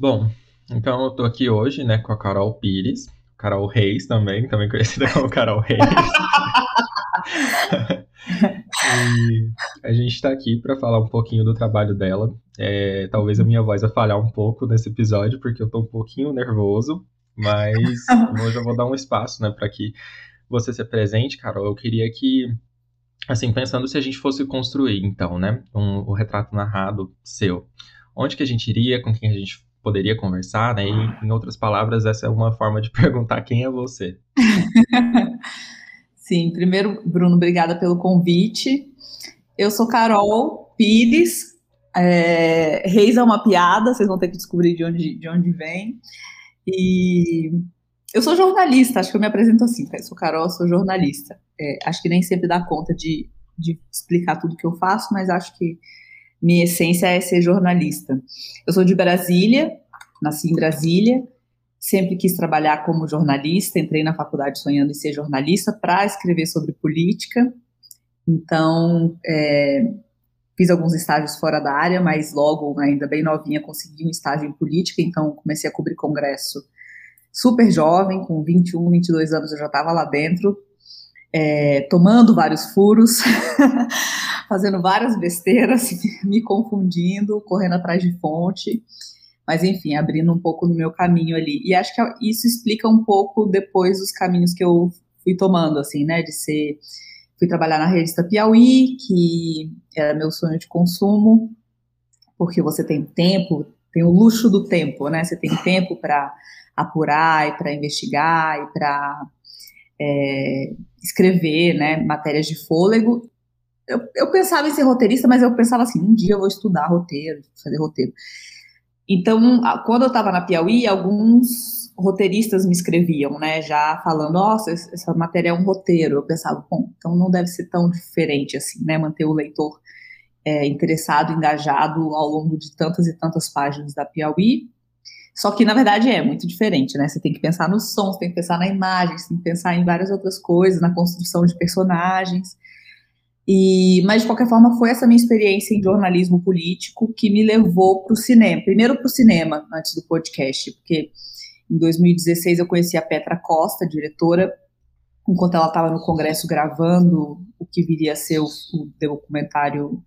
Bom, então eu tô aqui hoje, né, com a Carol Pires, Carol Reis também, também conhecida como Carol Reis. e a gente está aqui para falar um pouquinho do trabalho dela. É, talvez a minha voz vai falhar um pouco nesse episódio, porque eu tô um pouquinho nervoso, mas hoje eu vou dar um espaço, né, para que você se apresente, Carol. Eu queria que, assim, pensando se a gente fosse construir, então, né, um, o retrato narrado seu, onde que a gente iria, com quem a gente poderia conversar, né? E, em outras palavras, essa é uma forma de perguntar quem é você. Sim, primeiro, Bruno, obrigada pelo convite. Eu sou Carol Pires. É, Reis é uma piada, vocês vão ter que descobrir de onde, de onde vem. E eu sou jornalista, acho que eu me apresento assim. Eu sou Carol, sou jornalista. É, acho que nem sempre dá conta de, de explicar tudo que eu faço, mas acho que minha essência é ser jornalista. Eu sou de Brasília, nasci em Brasília, sempre quis trabalhar como jornalista, entrei na faculdade sonhando em ser jornalista para escrever sobre política. Então, é, fiz alguns estágios fora da área, mas logo, ainda bem novinha, consegui um estágio em política, então comecei a cobrir congresso super jovem, com 21, 22 anos eu já estava lá dentro, é, tomando vários furos, fazendo várias besteiras, me confundindo, correndo atrás de fonte, mas enfim, abrindo um pouco no meu caminho ali. E acho que isso explica um pouco depois os caminhos que eu fui tomando, assim, né, de ser fui trabalhar na revista Piauí, que era meu sonho de consumo, porque você tem tempo, tem o luxo do tempo, né? Você tem tempo para apurar e para investigar e para é, escrever, né? Matérias de fôlego eu, eu pensava em ser roteirista, mas eu pensava assim, um dia eu vou estudar roteiro, fazer roteiro. Então, quando eu estava na Piauí, alguns roteiristas me escreviam, né, já falando, nossa, essa matéria é um roteiro. Eu pensava, bom, então não deve ser tão diferente assim, né, manter o leitor é, interessado, engajado ao longo de tantas e tantas páginas da Piauí. Só que, na verdade, é muito diferente, né? Você tem que pensar nos sons, tem que pensar na imagem, tem que pensar em várias outras coisas, na construção de personagens. E, mas, de qualquer forma, foi essa minha experiência em jornalismo político que me levou para o cinema. Primeiro para o cinema, antes do podcast, porque em 2016 eu conheci a Petra Costa, diretora, enquanto ela estava no Congresso gravando o que viria a ser o, o documentário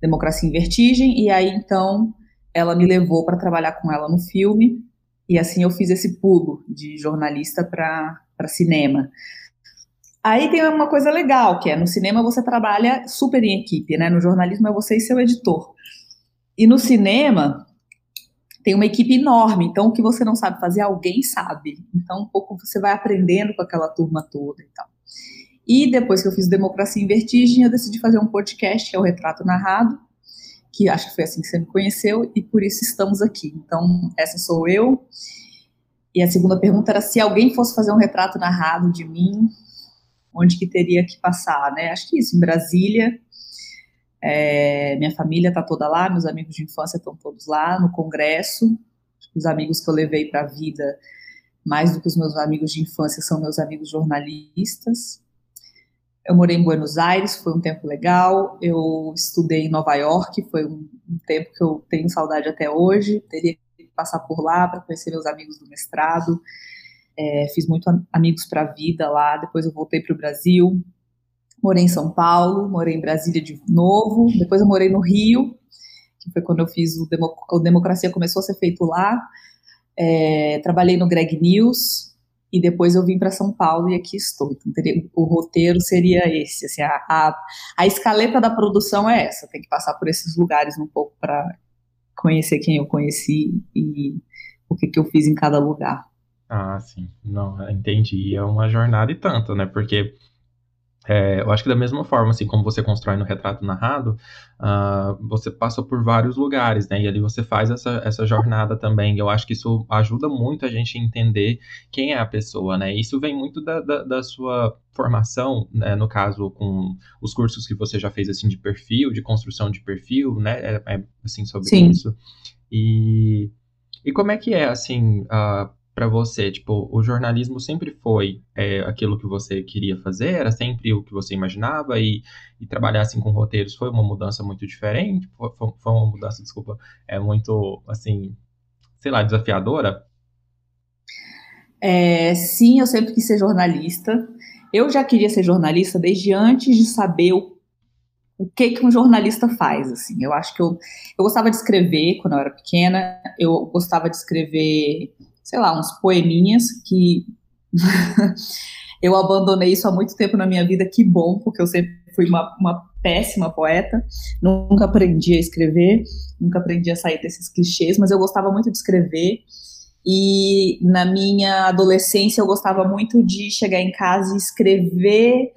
Democracia em Vertigem, e aí então ela me levou para trabalhar com ela no filme, e assim eu fiz esse pulo de jornalista para cinema. Aí tem uma coisa legal, que é no cinema você trabalha super em equipe, né? No jornalismo é você e seu editor. E no cinema tem uma equipe enorme, então o que você não sabe fazer, alguém sabe. Então um pouco você vai aprendendo com aquela turma toda e tal. E depois que eu fiz Democracia em Vertigem, eu decidi fazer um podcast, que é o Retrato Narrado, que acho que foi assim que você me conheceu, e por isso estamos aqui. Então, essa sou eu. E a segunda pergunta era se alguém fosse fazer um retrato narrado de mim, onde que teria que passar, né? Acho que isso, em Brasília, é, minha família está toda lá, meus amigos de infância estão todos lá no congresso, os amigos que eu levei para a vida, mais do que os meus amigos de infância, são meus amigos jornalistas. Eu morei em Buenos Aires, foi um tempo legal. Eu estudei em Nova York, foi um, um tempo que eu tenho saudade até hoje. Teria que passar por lá para conhecer meus amigos do mestrado. É, fiz muito amigos para a vida lá. Depois eu voltei para o Brasil. Morei em São Paulo, morei em Brasília de novo. Depois eu morei no Rio, que foi quando eu fiz o, Demo, o Democracia começou a ser feito lá. É, trabalhei no Greg News e depois eu vim para São Paulo e aqui estou. Então, teria, o roteiro seria esse. Assim, a, a, a escaleta da produção é essa. Tem que passar por esses lugares um pouco para conhecer quem eu conheci e o que, que eu fiz em cada lugar. Ah, sim. Não, entendi. É uma jornada e tanto, né? Porque é, eu acho que da mesma forma, assim, como você constrói no retrato narrado, uh, você passa por vários lugares, né? E ali você faz essa, essa jornada também. Eu acho que isso ajuda muito a gente a entender quem é a pessoa, né? Isso vem muito da, da, da sua formação, né? no caso, com os cursos que você já fez, assim, de perfil, de construção de perfil, né? É, é assim, sobre Sim. isso. E, e como é que é, assim, uh, para você? Tipo, o jornalismo sempre foi é, aquilo que você queria fazer? Era sempre o que você imaginava? E, e trabalhar assim com roteiros foi uma mudança muito diferente? Foi, foi uma mudança, desculpa, é muito, assim, sei lá, desafiadora? É, sim, eu sempre quis ser jornalista. Eu já queria ser jornalista desde antes de saber o, o que que um jornalista faz. Assim, eu acho que eu, eu gostava de escrever quando eu era pequena. Eu gostava de escrever, sei lá, uns poeminhas que eu abandonei isso há muito tempo na minha vida. Que bom, porque eu sempre fui uma, uma péssima poeta. Nunca aprendi a escrever, nunca aprendi a sair desses clichês, mas eu gostava muito de escrever. E na minha adolescência eu gostava muito de chegar em casa e escrever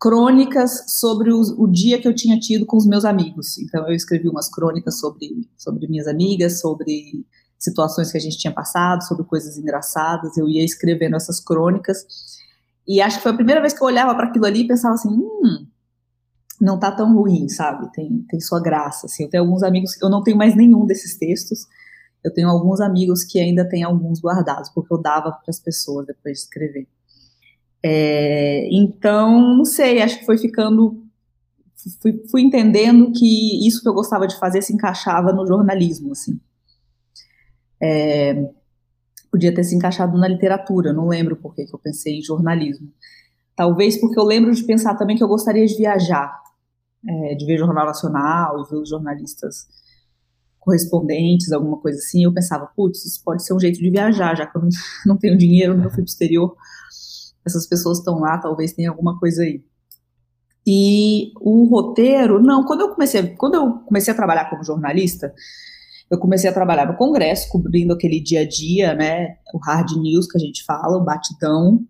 crônicas sobre o, dia que eu tinha tido com os meus amigos. Então eu escrevi umas crônicas sobre, sobre minhas amigas, sobre situações que a gente tinha passado, sobre coisas engraçadas. Eu ia escrevendo essas crônicas. E acho que foi a primeira vez que eu olhava para aquilo ali e pensava assim, hum, não tá tão ruim, sabe? Tem, tem sua graça. Assim. Eu tenho alguns amigos, eu não tenho mais nenhum desses textos, eu tenho alguns amigos que ainda têm alguns guardados, porque eu dava para as pessoas depois de escrever. É, então, não sei, acho que foi ficando. Fui, fui, entendendo que isso que eu gostava de fazer se encaixava no jornalismo, assim. É, podia ter se encaixado na literatura, não lembro por que eu pensei em jornalismo. Talvez porque eu lembro de pensar também que eu gostaria de viajar, é, de ver Jornal Nacional ver os jornalistas correspondentes, alguma coisa assim, eu pensava, putz, isso pode ser um jeito de viajar, já que eu não, não tenho dinheiro, não fui pro exterior, essas pessoas estão lá, talvez tenha alguma coisa aí. E o roteiro, não, quando eu comecei, quando eu comecei a trabalhar como jornalista, eu comecei a trabalhar no Congresso, cobrindo aquele dia a dia, né, o hard news que a gente fala, o batidão,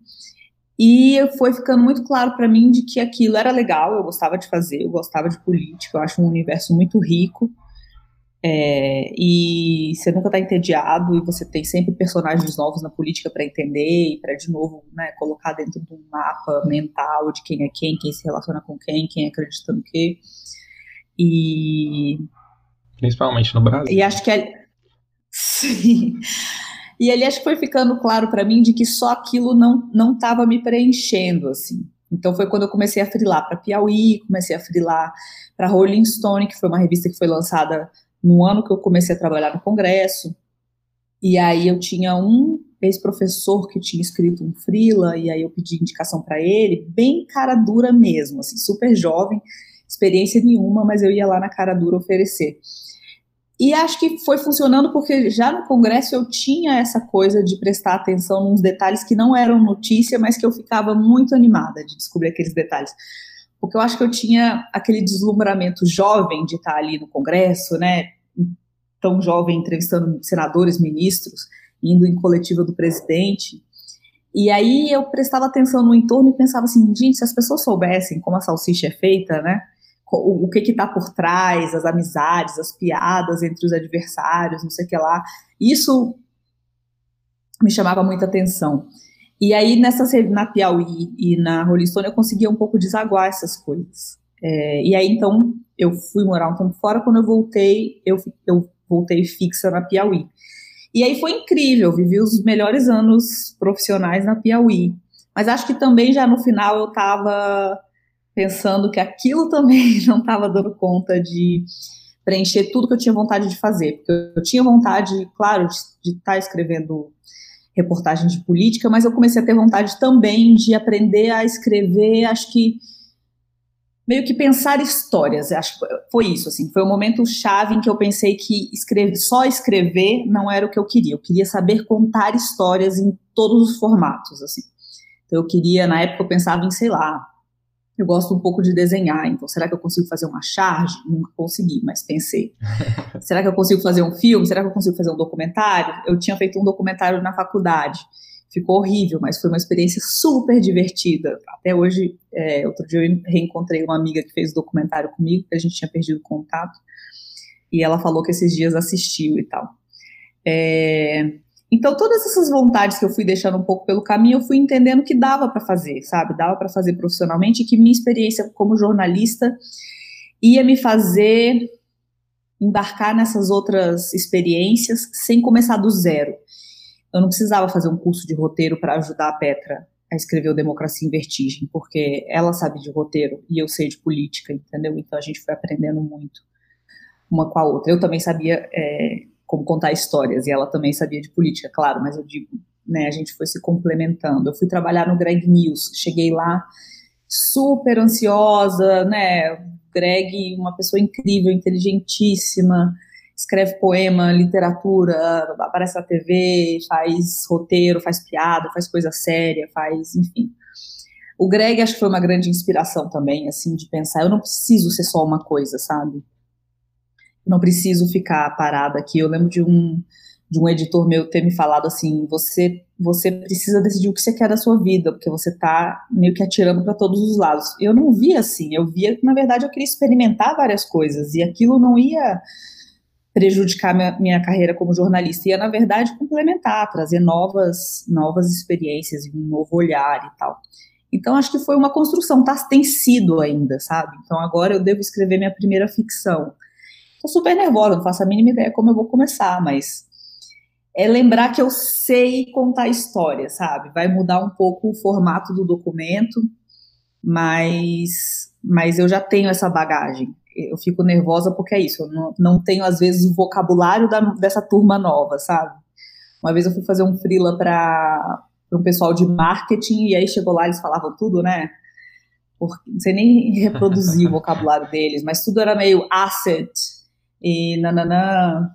e foi ficando muito claro para mim de que aquilo era legal, eu gostava de fazer, eu gostava de política, eu acho um universo muito rico, é, e você nunca está entediado e você tem sempre personagens novos na política para entender e para de novo né, colocar dentro de um mapa mental de quem é quem, quem se relaciona com quem, quem acredita no quê. E principalmente no Brasil. E acho que é... sim. E ali acho que foi ficando claro para mim de que só aquilo não não estava me preenchendo assim. Então foi quando eu comecei a frilar para Piauí, comecei a frilar para Rolling Stone, que foi uma revista que foi lançada no ano que eu comecei a trabalhar no Congresso. E aí eu tinha um ex-professor que tinha escrito um freela, e aí eu pedi indicação para ele, bem cara dura mesmo, assim, super jovem, experiência nenhuma, mas eu ia lá na cara dura oferecer. E acho que foi funcionando porque já no Congresso eu tinha essa coisa de prestar atenção nos detalhes que não eram notícia, mas que eu ficava muito animada de descobrir aqueles detalhes. Porque eu acho que eu tinha aquele deslumbramento jovem de estar ali no Congresso, né, tão jovem entrevistando senadores, ministros, indo em coletiva do presidente, e aí eu prestava atenção no entorno e pensava assim, gente, se as pessoas soubessem como a salsicha é feita, né, o, o que que tá por trás, as amizades, as piadas entre os adversários, não sei o que lá, isso me chamava muita atenção. E aí, nessa, na Piauí e na Rolling Stone, eu conseguia um pouco desaguar essas coisas. É, e aí, então, eu fui morar um tempo fora. Quando eu voltei, eu, eu voltei fixa na Piauí. E aí foi incrível, vivi os melhores anos profissionais na Piauí. Mas acho que também já no final eu estava pensando que aquilo também não estava dando conta de preencher tudo que eu tinha vontade de fazer. Porque eu tinha vontade, claro, de estar tá escrevendo reportagem de política, mas eu comecei a ter vontade também de aprender a escrever, acho que meio que pensar histórias, acho que foi isso, assim, foi o um momento chave em que eu pensei que escrever, só escrever não era o que eu queria, eu queria saber contar histórias em todos os formatos, assim. Então eu queria, na época eu pensava em, sei lá, eu gosto um pouco de desenhar, então será que eu consigo fazer uma charge? Nunca consegui, mas pensei. será que eu consigo fazer um filme? Será que eu consigo fazer um documentário? Eu tinha feito um documentário na faculdade. Ficou horrível, mas foi uma experiência super divertida. Até hoje, é, outro dia eu reencontrei uma amiga que fez o documentário comigo, que a gente tinha perdido contato, e ela falou que esses dias assistiu e tal. É, então, todas essas vontades que eu fui deixando um pouco pelo caminho, eu fui entendendo que dava para fazer, sabe? Dava para fazer profissionalmente e que minha experiência como jornalista ia me fazer embarcar nessas outras experiências sem começar do zero. Eu não precisava fazer um curso de roteiro para ajudar a Petra a escrever o Democracia em Vertigem, porque ela sabe de roteiro e eu sei de política, entendeu? Então a gente foi aprendendo muito uma com a outra. Eu também sabia é, como contar histórias, e ela também sabia de política, claro, mas eu digo, né, a gente foi se complementando. Eu fui trabalhar no Greg News, cheguei lá super ansiosa, né, Greg, uma pessoa incrível, inteligentíssima, escreve poema, literatura, aparece na TV, faz roteiro, faz piada, faz coisa séria, faz, enfim. O Greg acho que foi uma grande inspiração também, assim, de pensar, eu não preciso ser só uma coisa, sabe? Não preciso ficar parada aqui. Eu lembro de um de um editor meu ter me falado assim, você você precisa decidir o que você quer da sua vida, porque você tá meio que atirando para todos os lados. Eu não via assim, eu via que na verdade eu queria experimentar várias coisas e aquilo não ia prejudicar minha, minha carreira como jornalista, ia na verdade complementar, trazer novas novas experiências, um novo olhar e tal. Então, acho que foi uma construção, tá, tem sido ainda, sabe? Então, agora eu devo escrever minha primeira ficção. Tô super nervosa, não faço a mínima ideia como eu vou começar, mas é lembrar que eu sei contar história, sabe? Vai mudar um pouco o formato do documento, mas, mas eu já tenho essa bagagem. Eu fico nervosa porque é isso, eu não, não tenho, às vezes, o vocabulário da, dessa turma nova, sabe? Uma vez eu fui fazer um freela para para um pessoal de marketing, e aí chegou lá, eles falavam tudo, né? Porque, não sei nem reproduzir o vocabulário deles, mas tudo era meio asset e nananã,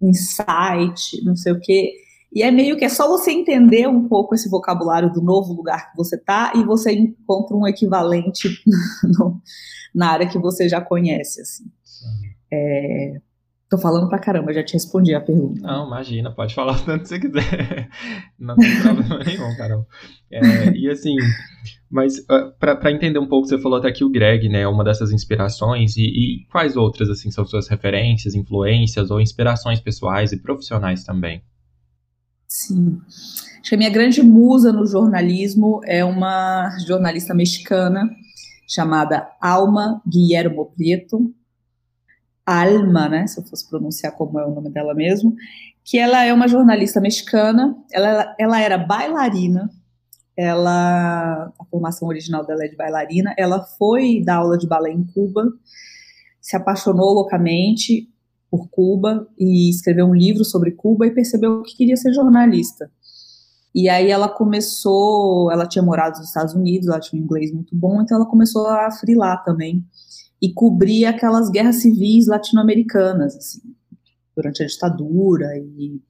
insight, não sei o quê. E é meio que é só você entender um pouco esse vocabulário do novo lugar que você tá e você encontra um equivalente no, na área que você já conhece, assim. É, Tô falando pra caramba, já te respondi a pergunta. Não, imagina, pode falar o tanto você quiser. Não tem problema nenhum, Carol. É, e assim, mas uh, ah, para entender um pouco, você falou até que o Greg, né, é uma dessas inspirações, e, e, quais outras, assim, são suas referências, influências ou inspirações pessoais e profissionais também? Sim. Acho que a minha grande musa no jornalismo é uma jornalista mexicana chamada Alma Guillermo Prieto, Alma, né, se eu fosse pronunciar como é o nome dela mesmo, que ela é uma jornalista mexicana, ela, ela era bailarina, ela, a formação original dela é de bailarina, ela foi dar aula de balé em Cuba, se apaixonou loucamente por Cuba e escreveu um livro sobre Cuba e percebeu que queria ser jornalista. E aí ela começou, ela tinha morado nos Estados Unidos, ela tinha um inglês muito bom, então ela começou a frilar também e cobria aquelas guerras civis latino-americanas, assim, durante a ditadura e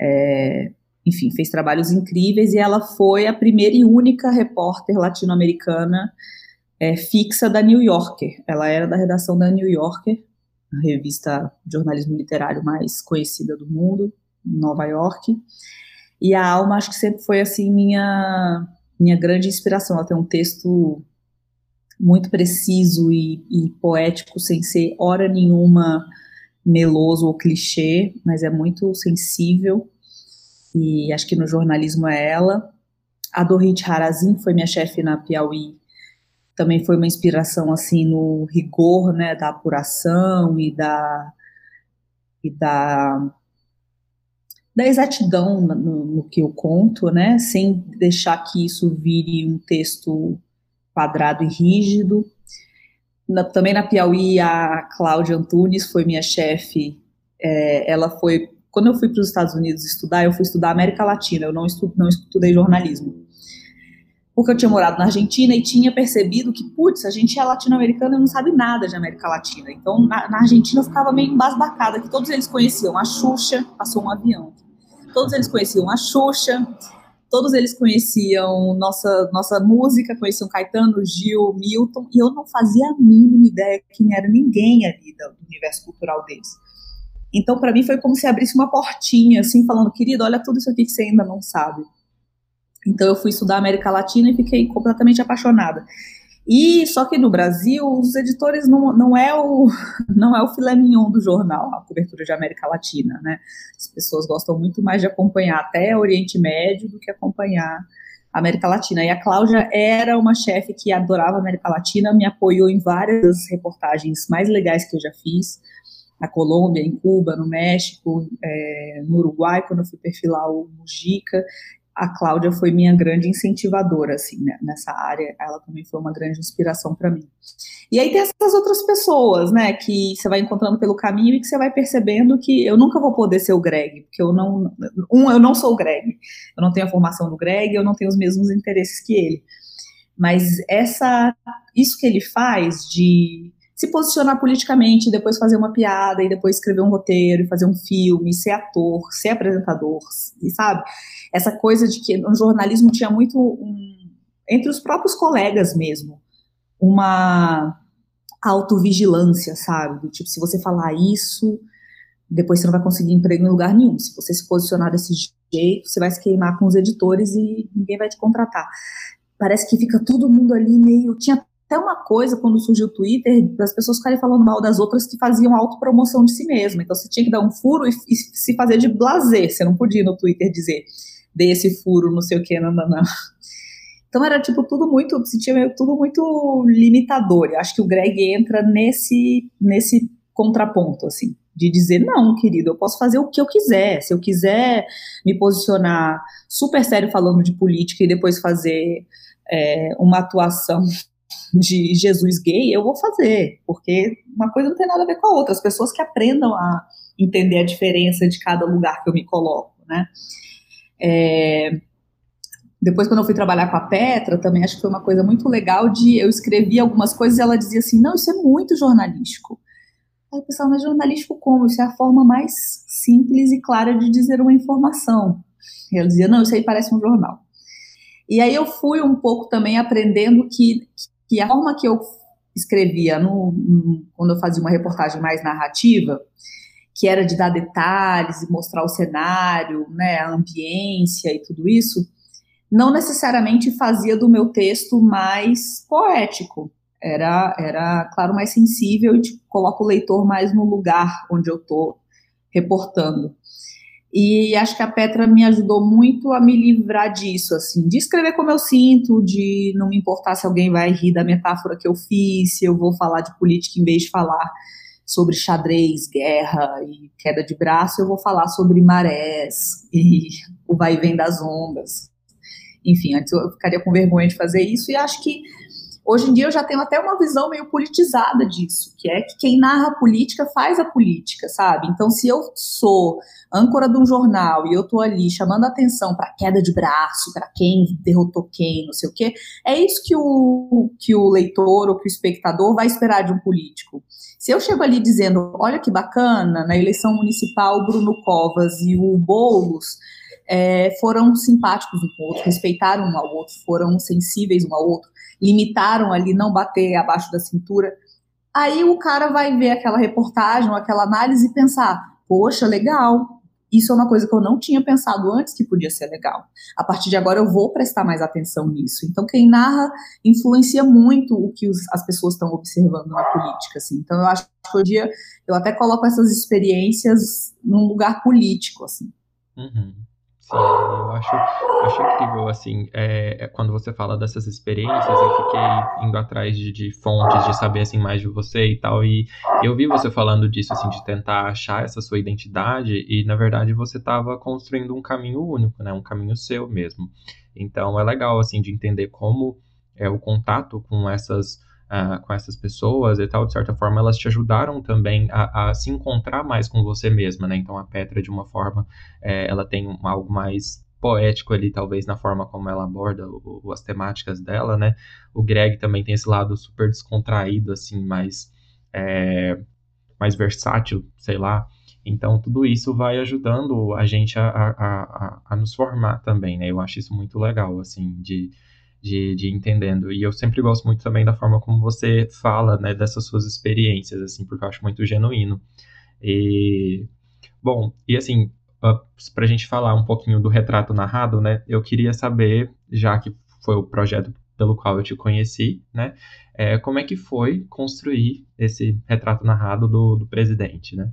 é, enfim, fez trabalhos incríveis e ela foi a primeira e única repórter latino-americana é, fixa da New Yorker. Ela era da redação da New Yorker, a revista de jornalismo literário mais conhecida do mundo, em Nova York. E a Alma acho que sempre foi assim minha minha grande inspiração. Ela tem um texto muito preciso e, e poético, sem ser hora nenhuma meloso ou clichê, mas é muito sensível. E acho que no jornalismo é ela. A Dorit Harazin foi minha chefe na Piauí. Também foi uma inspiração assim no rigor, né, da apuração e da e da da exatidão no, no que eu conto, né, sem deixar que isso vire um texto quadrado e rígido. Na, também na Piauí, a Cláudia Antunes foi minha chefe. É, ela foi. Quando eu fui para os Estados Unidos estudar, eu fui estudar América Latina, eu não, estu, não estudei jornalismo. Porque eu tinha morado na Argentina e tinha percebido que, putz, a gente é latino-americana e não sabe nada de América Latina. Então, na, na Argentina eu ficava meio embasbacada, que todos eles conheciam a Xuxa, passou um avião. Todos eles conheciam a Xuxa, todos eles conheciam nossa, nossa música, conheciam Caetano, Gil, Milton, e eu não fazia a mínima ideia quem era ninguém ali do universo cultural deles. Então, para mim, foi como se abrisse uma portinha, assim, falando, querido, olha tudo isso aqui que você ainda não sabe. Então, eu fui estudar América Latina e fiquei completamente apaixonada. E só que no Brasil, os editores não, não é o não é o filé mignon do jornal, a cobertura de América Latina, né? As pessoas gostam muito mais de acompanhar até Oriente Médio do que acompanhar América Latina. E a Cláudia era uma chefe que adorava América Latina, me apoiou em várias reportagens mais legais que eu já fiz, na Colômbia, em Cuba, no México, é, no Uruguai, quando eu fui perfilar o Mujica a Cláudia foi minha grande incentivadora, assim, né, nessa área. Ela também foi uma grande inspiração para mim. E aí tem essas outras pessoas, né, que você vai encontrando pelo caminho e que você vai percebendo que eu nunca vou poder ser o Greg, porque eu não, um, eu não sou o Greg, eu não tenho a formação do Greg, eu não tenho os mesmos interesses que ele. Mas essa, isso que ele faz de se posicionar politicamente, depois fazer uma piada, e depois escrever um roteiro, e fazer um filme, ser ator, ser apresentador, e sabe? Essa coisa de que no jornalismo tinha muito um, entre os próprios colegas mesmo, uma autovigilância, sabe? Do tipo, se você falar isso, depois você não vai conseguir emprego em lugar nenhum. Se você se posicionar desse jeito, você vai se queimar com os editores e ninguém vai te contratar. Parece que fica todo mundo ali meio. Tinha até uma coisa, quando surgiu o Twitter, das pessoas ficarem falando mal das outras que faziam autopromoção de si mesma. Então você tinha que dar um furo e, e se fazer de blazer. Você não podia no Twitter dizer, dei esse furo, não sei o que, não, não, não. Então era tipo tudo muito, se tinha tudo muito limitador. Eu acho que o Greg entra nesse, nesse contraponto, assim, de dizer, não, querido, eu posso fazer o que eu quiser. Se eu quiser me posicionar super sério falando de política e depois fazer é, uma atuação de Jesus gay, eu vou fazer, porque uma coisa não tem nada a ver com a outra. As pessoas que aprendam a entender a diferença de cada lugar que eu me coloco, né? É, depois, quando eu fui trabalhar com a Petra, também acho que foi uma coisa muito legal de eu escrevi algumas coisas e ela dizia assim, não, isso é muito jornalístico. Aí eu pensava, mas jornalístico como? Isso é a forma mais simples e clara de dizer uma informação. E ela dizia, não, isso aí parece um jornal. E aí eu fui um pouco também aprendendo que que a forma que eu escrevia no, no, quando eu fazia uma reportagem mais narrativa, que era de dar detalhes e mostrar o cenário, né, a ambiência e tudo isso, não necessariamente fazia do meu texto mais poético. Era, era claro, mais sensível e tipo, coloca o leitor mais no lugar onde eu estou reportando. E acho que a Petra me ajudou muito a me livrar disso, assim, de escrever como eu sinto, de não me importar se alguém vai rir da metáfora que eu fiz, se eu vou falar de política em vez de falar sobre xadrez, guerra e queda de braço, eu vou falar sobre marés e o vai e vem das ondas. Enfim, antes eu ficaria com vergonha de fazer isso e acho que Hoje em dia eu já tenho até uma visão meio politizada disso, que é que quem narra a política faz a política, sabe? Então, se eu sou âncora de um jornal e eu tô ali chamando atenção para queda de braço, para quem derrotou quem, não sei o quê, é isso que o, que o leitor ou que o espectador vai esperar de um político. Se eu chego ali dizendo, olha que bacana, na eleição municipal, Bruno Covas e o Boulos é, foram simpáticos um com o outro, respeitaram um ao outro, foram sensíveis um ao outro, limitaram ali não bater abaixo da cintura. Aí o cara vai ver aquela reportagem aquela análise e pensar: poxa, legal. Isso é uma coisa que eu não tinha pensado antes que podia ser legal. A partir de agora eu vou prestar mais atenção nisso. Então quem narra influencia muito o que os, as pessoas estão observando na política. Assim. Então eu acho que hoje dia eu até coloco essas experiências num lugar político. Assim. Uhum. Sim, eu acho, acho incrível, assim, é, é, quando você fala dessas experiências, eu fiquei indo atrás de, de, fontes, de saber, assim, mais de você e tal, e eu vi você falando disso, assim, de tentar achar essa sua identidade, e, na verdade, você estava construindo um caminho único, né, um caminho seu mesmo. Então, é legal, assim, de entender como é o contato com essas uh, com essas pessoas e tal, de certa forma, elas te ajudaram também a, a se encontrar mais com você mesma, né? Então a Petra, de uma forma, é, ela tem um, algo mais poético ali, talvez, na forma como ela aborda o, as temáticas dela, né? O Greg também tem esse lado super descontraído, assim, mais, é, mais versátil, sei lá. Então, tudo isso vai ajudando a gente a, a, a, a nos formar também, né? Eu acho isso muito legal, assim, de de, de entendendo. E eu sempre gosto muito também da forma como você fala, né, dessas suas experiências, assim, porque eu acho muito genuíno. E, bom, e assim, uh, para a gente falar um pouquinho do retrato narrado, né, eu queria saber, já que foi o projeto pelo qual eu te conheci, né, é, como é que foi construir esse retrato narrado do, do presidente, né?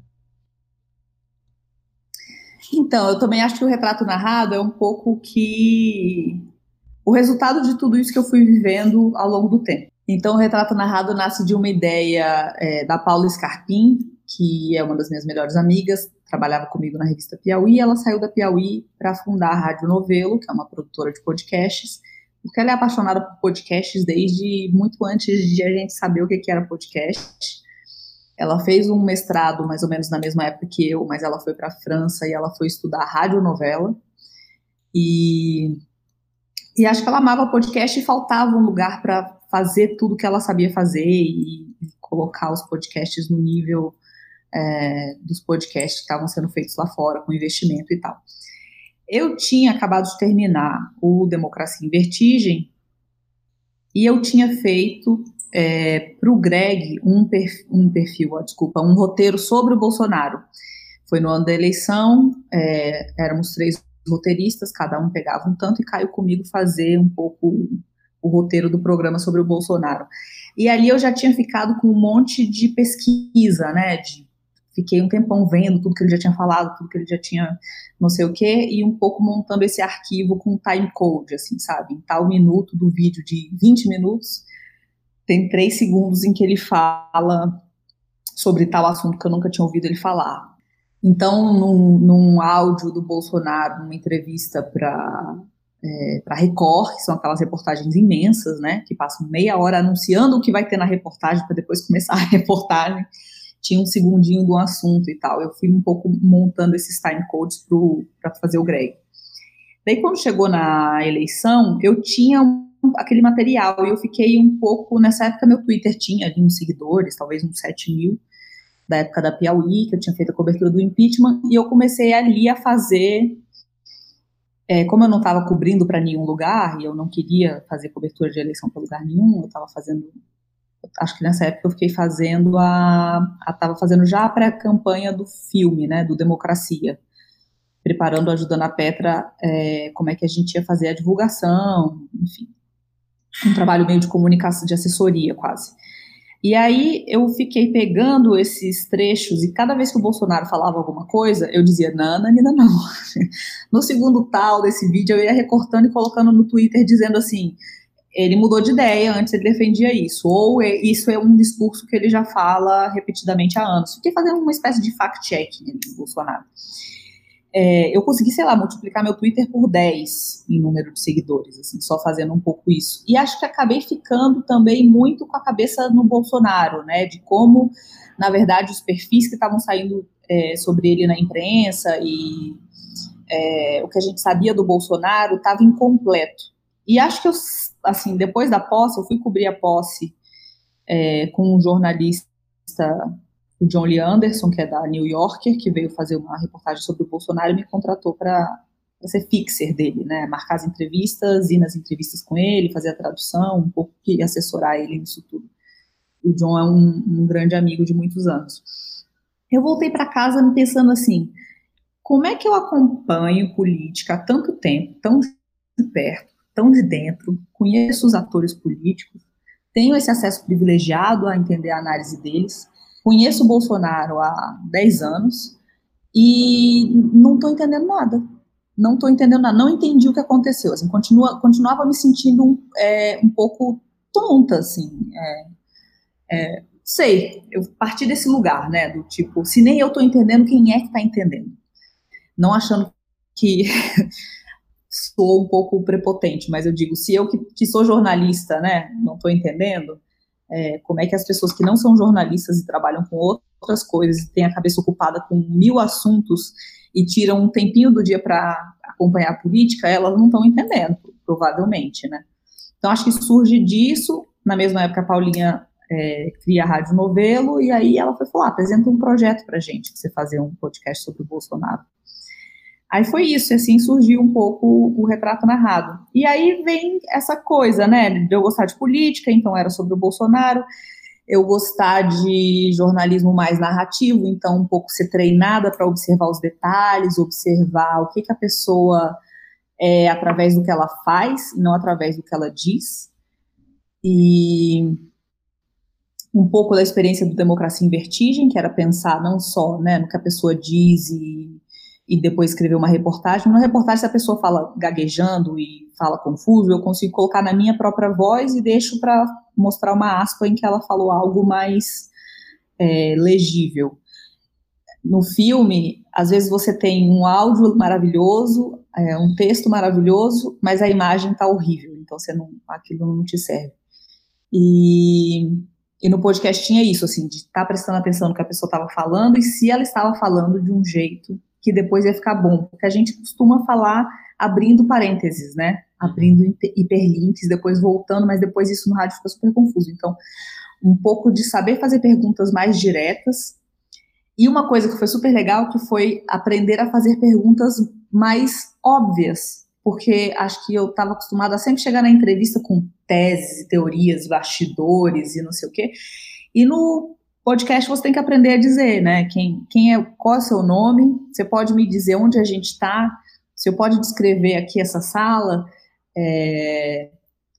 Então, eu também acho que o retrato narrado é um pouco que o resultado de tudo isso que eu fui vivendo ao longo do tempo. Então, o retrato narrado nasce de uma ideia é, da Paula Scarpim, que é uma das minhas melhores amigas, trabalhava comigo na revista Piauí, ela saiu da Piauí para fundar a Rádio Novelo, que é uma produtora de podcasts, porque ela é apaixonada por podcasts desde muito antes de a gente saber o que, era podcast. Ela fez um mestrado mais ou menos na mesma época que eu, mas ela foi para a França e ela foi estudar radionovela. E, e acho que ela amava podcast e faltava um lugar para fazer tudo que ela sabia fazer e, colocar os podcasts no nível é, dos podcasts que estavam sendo feitos lá fora, com investimento e tal. Eu tinha acabado de terminar o Democracia em Vertigem e eu tinha feito é, para o Greg um, perfil, um perfil ó, desculpa, um roteiro sobre o Bolsonaro. Foi no ano da eleição, é, éramos três roteiristas, cada um pegava um tanto e caiu comigo fazer um pouco o roteiro do programa sobre o Bolsonaro. E ali eu já tinha ficado com um monte de pesquisa, né, de fiquei um tempão vendo tudo que ele já tinha falado, tudo que ele já tinha não sei o quê, e um pouco montando esse arquivo com time code, assim, sabe? Em tal minuto do vídeo de 20 minutos, tem três segundos em que ele fala sobre tal assunto que eu nunca tinha ouvido ele falar. Então, num, num áudio do Bolsonaro, numa entrevista para é, para Record, que são aquelas reportagens imensas, né, que passam meia hora anunciando o que vai ter na reportagem para depois começar a reportagem tinha um segundinho do assunto e tal. Eu fui um pouco montando esses time codes para fazer o Greg. Daí, quando chegou na eleição, eu tinha um, aquele material e eu fiquei um pouco. Nessa época, meu Twitter tinha ali uns seguidores, talvez uns 7 mil, da época da Piauí, que eu tinha feito a cobertura do impeachment, e eu comecei ali a fazer. É, como eu não estava cobrindo para nenhum lugar e eu não queria fazer cobertura de eleição para lugar nenhum, eu estava fazendo acho que nessa época eu fiquei fazendo a, estava fazendo já a pré-campanha do filme, né, do Democracia, preparando, ajudando a Petra, é, como é que a gente ia fazer a divulgação, enfim, um trabalho meio de comunicação, de assessoria quase. E aí eu fiquei pegando esses trechos e cada vez que o Bolsonaro falava alguma coisa, eu dizia, não, não, não. No segundo tal desse vídeo, eu ia recortando e colocando no Twitter dizendo assim, ele mudou de ideia, antes ele defendia isso, ou isso é um discurso que ele já fala repetidamente há anos. Fiquei fazendo uma espécie de fact-checking do Bolsonaro. É, eu consegui, sei lá, multiplicar meu Twitter por 10 em número de seguidores, assim, só fazendo um pouco isso. E acho que acabei ficando também muito com a cabeça no Bolsonaro, né, de como, na verdade, os perfis que estavam saindo é, sobre ele na imprensa e é, o que a gente sabia do Bolsonaro estava incompleto. E acho que eu assim, depois da posse, eu fui cobrir a posse é, com um jornalista, o John Lee Anderson, que é da New Yorker, que veio fazer uma reportagem sobre o Bolsonaro me contratou para ser fixer dele, né, marcar as entrevistas, ir nas entrevistas com ele, fazer a tradução, um pouco e assessorar ele nisso tudo. O John é um, um grande amigo de muitos anos. Eu voltei para casa pensando assim, como é que eu acompanho política há tanto tempo, tão de perto, tão de dentro, conheço os atores políticos, tenho esse acesso privilegiado a entender a análise deles, conheço o Bolsonaro há 10 anos e não estou entendendo nada. Não estou entendendo nada, não entendi o que aconteceu. Assim, continua, continuava me sentindo um, é, um pouco tonta, assim. É, é, sei, eu parti desse lugar, né, do tipo, se nem eu estou entendendo, quem é que está entendendo? Não achando que sou um pouco prepotente, mas eu digo, se eu que, que sou jornalista, né, não estou entendendo, é, como é que as pessoas que não são jornalistas e trabalham com outras coisas têm a cabeça ocupada com mil assuntos e tiram um tempinho do dia para acompanhar a política, elas não estão entendendo, provavelmente, né. Então, acho que surge disso, na mesma época a Paulinha é, cria a Rádio Novelo, e aí ela foi falar, apresenta um projeto para gente, você fazer um podcast sobre o Bolsonaro. Aí foi isso, e assim surgiu um pouco o retrato narrado. E aí vem essa coisa, né, de eu gostar de política, então era sobre o Bolsonaro, eu gostar de jornalismo mais narrativo, então um pouco ser treinada para observar os detalhes, observar o que, que a pessoa é através do que ela faz, não através do que ela diz. E um pouco da experiência do Democracia em Vertigem, que era pensar não só né, no que a pessoa diz e e depois escrever uma reportagem. Na reportagem, se a pessoa fala gaguejando e fala confuso, eu consigo colocar na minha própria voz e deixo para mostrar uma aspa em que ela falou algo mais é, legível. no filme, às vezes você tem um áudio maravilhoso, é, um texto maravilhoso, mas a imagem está horrível, então você não, aquilo não te serve. E, e no podcast tinha isso, assim, de estar tá prestando atenção no que a pessoa estava falando e se ela estava falando de um jeito que depois ia ficar bom, porque a gente costuma falar abrindo parênteses, né? Abrindo hiperlinks, depois voltando, mas depois isso no rádio fica super confuso. Então, um pouco de saber fazer perguntas mais diretas. E uma coisa que foi super legal que foi aprender a fazer perguntas mais óbvias, porque acho que eu estava acostumada a sempre chegar na entrevista com teses, teorias, bastidores e não sei o quê. E no podcast você tem que aprender a dizer, né? Quem, quem é, qual é o seu nome? Você pode me dizer onde a gente está? Você pode descrever aqui essa sala? É,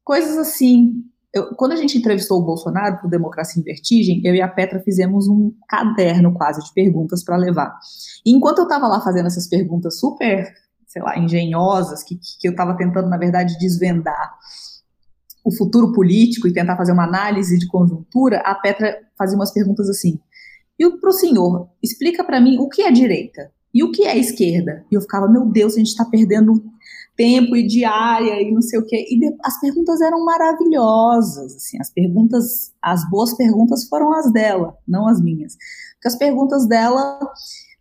coisas assim. Eu, quando a gente entrevistou o Bolsonaro para Democracia em Vertigem, eu e a Petra fizemos um caderno quase de perguntas para levar. E enquanto eu estava lá fazendo essas perguntas super, sei lá, engenhosas, que, que eu estava tentando, na verdade, desvendar o futuro político e tentar fazer uma análise de conjuntura, a Petra fazia umas perguntas assim. E para o senhor, explica para mim o que é direita e o que é esquerda. E eu ficava, meu Deus, a gente está perdendo tempo e diária e não sei o quê. E de, as perguntas eram maravilhosas, assim, as perguntas, as boas perguntas foram as dela, não as minhas. Porque as perguntas dela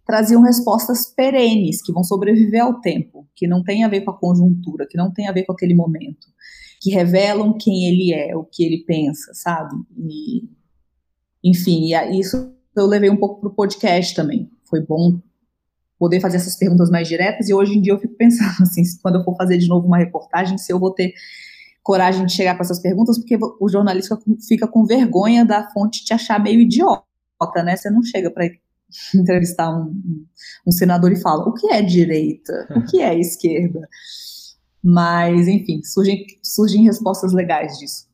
traziam respostas perenes, que vão sobreviver ao tempo, que não tem a ver com a conjuntura, que não tem a ver com aquele momento, que revelam quem ele é, o que ele pensa, sabe? E, enfim, e isso eu levei um pouco para o podcast também. Foi bom poder fazer essas perguntas mais diretas, e hoje em dia eu fico pensando assim, quando eu for fazer de novo uma reportagem, se eu vou ter coragem de chegar com essas perguntas, porque o jornalista fica com vergonha da fonte te achar meio idiota, né? Você não chega para entrevistar um, um, senador e fala o que é direita, o que é esquerda. Mas, enfim, surgem, surgem respostas legais disso.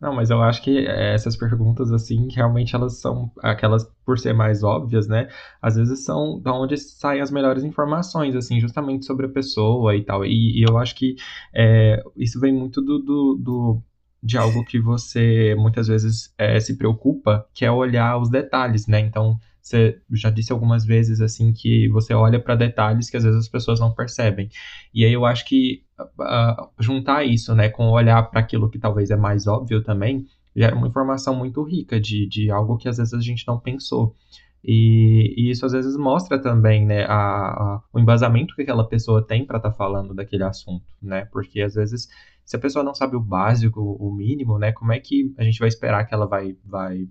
Não, mas eu acho que eh, essas perguntas, assim, realmente elas são aquelas, por ser mais óbvias, né? Às vezes são da onde saem as melhores informações, assim, justamente sobre a pessoa e tal. E, e eu acho que é, isso vem muito do, do, do, de algo que você muitas vezes é, se preocupa, que é olhar os detalhes, né? Então, você já disse algumas vezes assim que você olha para detalhes que às vezes as pessoas não percebem. E aí eu acho que uh, juntar isso, né, com olhar para aquilo que talvez é mais óbvio também, gera uma informação muito rica de, de algo que às vezes a gente não pensou. E, e isso às vezes mostra também né, a, a, o embasamento que aquela pessoa tem para estar tá falando daquele assunto, né? Porque às vezes, se a pessoa não sabe o básico, o mínimo, né? Como é que a gente vai esperar que ela vai, vai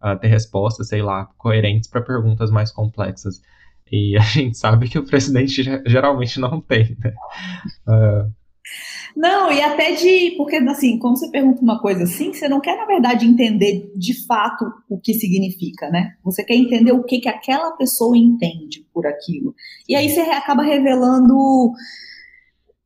uh, ter respostas, sei lá, coerentes para perguntas mais complexas? E a gente sabe que o presidente geralmente não tem, né? Uh, não, e até de. Porque, assim, quando você pergunta uma coisa assim, você não quer, na verdade, entender de fato o que significa, né? Você quer entender o que, que aquela pessoa entende por aquilo. E aí você acaba revelando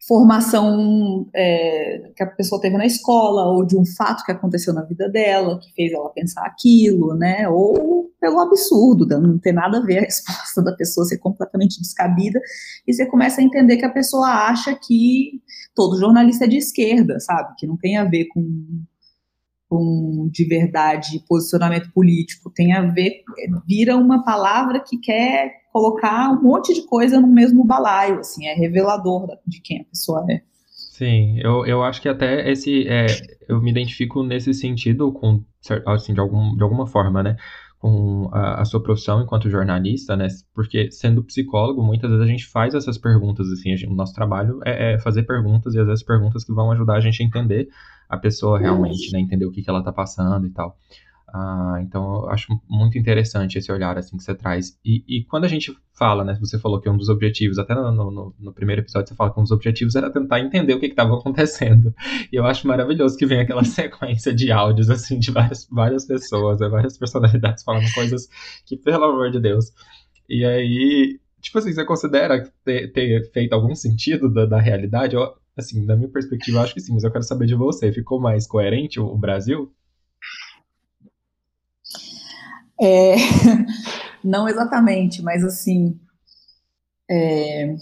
formação é, que a pessoa teve na escola, ou de um fato que aconteceu na vida dela, que fez ela pensar aquilo, né? Ou pelo absurdo, não ter nada a ver a resposta da pessoa ser completamente descabida, e você começa a entender que a pessoa acha que todo jornalista é de esquerda, sabe? Que não tem a ver com, com de verdade posicionamento político, tem a ver, vira uma palavra que quer colocar um monte de coisa no mesmo balaio, assim, é revelador de quem a pessoa é. Sim, eu, eu acho que até esse, é, eu me identifico nesse sentido com, assim, de, algum, de alguma forma, né, com a, a, sua profissão enquanto jornalista, né, porque sendo psicólogo, muitas vezes a gente faz essas perguntas, assim, gente, o nosso trabalho é, é, fazer perguntas, e às vezes perguntas que vão ajudar a gente a entender a pessoa realmente, né, entender o que, que ela está passando e tal. Ah, então, eu acho muito interessante esse olhar assim que você traz. E, e, quando a gente fala, né? Você falou que um dos objetivos, até no, no, no primeiro episódio, você fala que um dos objetivos era tentar entender o que estava acontecendo. E eu acho maravilhoso que vem aquela sequência de áudios, assim, de várias, várias pessoas, né, várias personalidades falando coisas que, pelo amor de Deus. E aí, tipo assim, você considera ter, ter feito algum sentido da, da realidade? Eu, assim, da minha perspectiva, acho que sim, mas eu quero saber de você. Ficou mais coerente o Brasil? É, não exatamente, mas assim. É,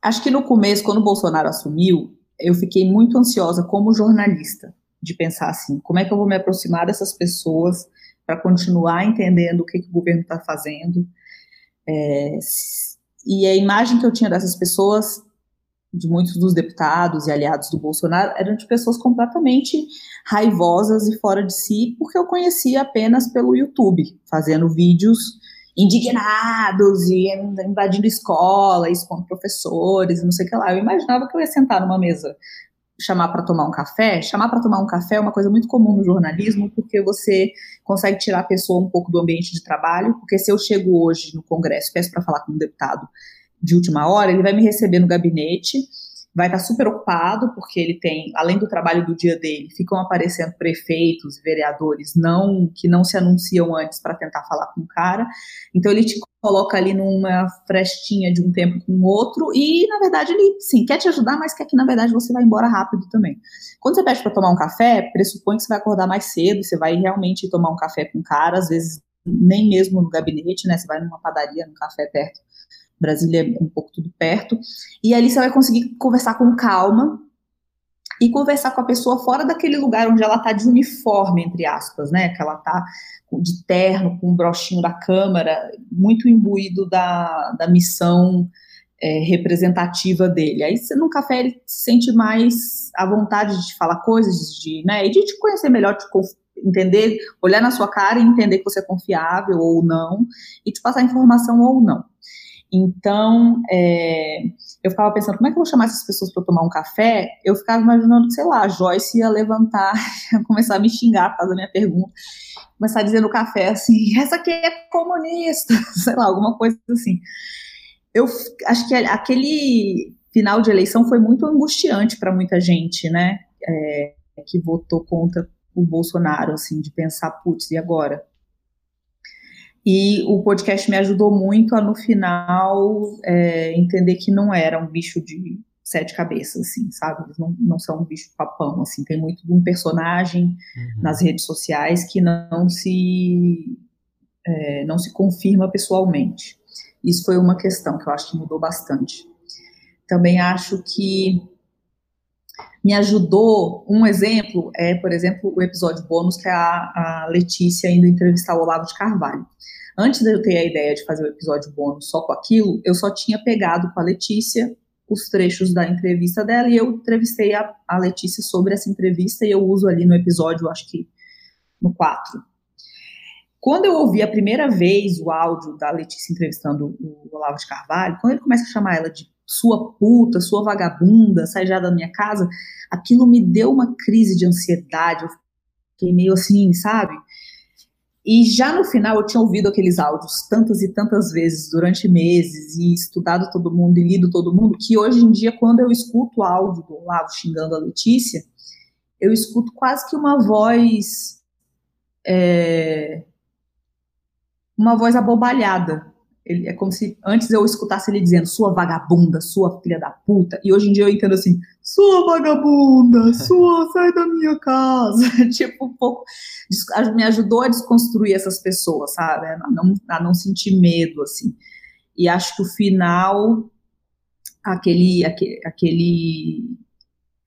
acho que no começo, quando o Bolsonaro assumiu, eu fiquei muito ansiosa como jornalista, de pensar assim: como é que eu vou me aproximar dessas pessoas para continuar entendendo o que, que o governo está fazendo? É, e a imagem que eu tinha dessas pessoas, de muitos dos deputados e aliados do Bolsonaro, eram de pessoas completamente raivosas e fora de si, porque eu conhecia apenas pelo YouTube, fazendo vídeos indignados e invadindo escola, expondo professores, não sei o que lá. Eu imaginava que eu ia sentar numa mesa chamar para tomar um café, chamar para tomar um café é uma coisa muito comum no jornalismo, porque você consegue tirar a pessoa um pouco do ambiente de trabalho, porque se eu chego hoje no Congresso peço para falar com um deputado de última hora, ele vai me receber no gabinete, vai estar super ocupado, porque ele tem, além do trabalho do dia dele, ficam aparecendo prefeitos, vereadores não que não se anunciam antes para tentar falar com o cara. Então ele te coloca ali numa frestinha de um tempo com o outro e, na verdade, ele sim quer te ajudar, mas quer que na verdade você vá embora rápido também. Quando você pede para tomar um café, pressupõe que você vai acordar mais cedo, você vai realmente tomar um café com o cara, às vezes nem mesmo no gabinete, né? Você vai numa padaria, num café perto Brasília é um pouco tudo perto. E ali você vai conseguir conversar com calma e conversar com a pessoa fora daquele lugar onde ela está de uniforme, entre aspas, né? Que ela está de terno, com um brochinho da Câmara, muito imbuído da, da missão é, representativa dele. Aí você, no café ele se sente mais à vontade de falar coisas, de, né, e de te conhecer melhor, te entender, olhar na sua cara e entender que você é confiável ou não, e te passar informação ou não. Então, é, eu ficava pensando, como é que eu vou chamar essas pessoas para tomar um café? Eu ficava imaginando sei lá, a Joyce ia levantar, ia começar a me xingar por causa da minha pergunta, começar a dizer no café assim, essa aqui é comunista, sei lá, alguma coisa assim. Eu acho que aquele final de eleição foi muito angustiante para muita gente, né, é, que votou contra o Bolsonaro, assim, de pensar, putz, e agora? E o podcast me ajudou muito a, no final, é, entender que não era um bicho de sete cabeças, assim, sabe? Eles não, não são um bicho papão, assim. Tem muito de um personagem uhum. nas redes sociais que não se, é, não se confirma pessoalmente. Isso foi uma questão que eu acho que mudou bastante. Também acho que me ajudou. Um exemplo é, por exemplo, o episódio bônus que a, a Letícia indo entrevistar o Olavo de Carvalho. Antes de eu ter a ideia de fazer o episódio bônus só com aquilo, eu só tinha pegado com a Letícia os trechos da entrevista dela e eu entrevistei a, a Letícia sobre essa entrevista e eu uso ali no episódio, acho que no 4. Quando eu ouvi a primeira vez o áudio da Letícia entrevistando o Olavo de Carvalho, quando ele começa a chamar ela de sua puta, sua vagabunda, sai já da minha casa, aquilo me deu uma crise de ansiedade, eu fiquei meio assim, sabe? E já no final eu tinha ouvido aqueles áudios tantas e tantas vezes durante meses e estudado todo mundo e lido todo mundo, que hoje em dia, quando eu escuto o áudio do Olavo xingando a Letícia, eu escuto quase que uma voz. É, uma voz abobalhada, ele, é como se antes eu escutasse ele dizendo sua vagabunda, sua filha da puta, e hoje em dia eu entendo assim, sua vagabunda, sua, sai da minha casa. tipo, um pouco, me ajudou a desconstruir essas pessoas, sabe? A não, a não sentir medo, assim. E acho que o final, aquele, aquele, aquele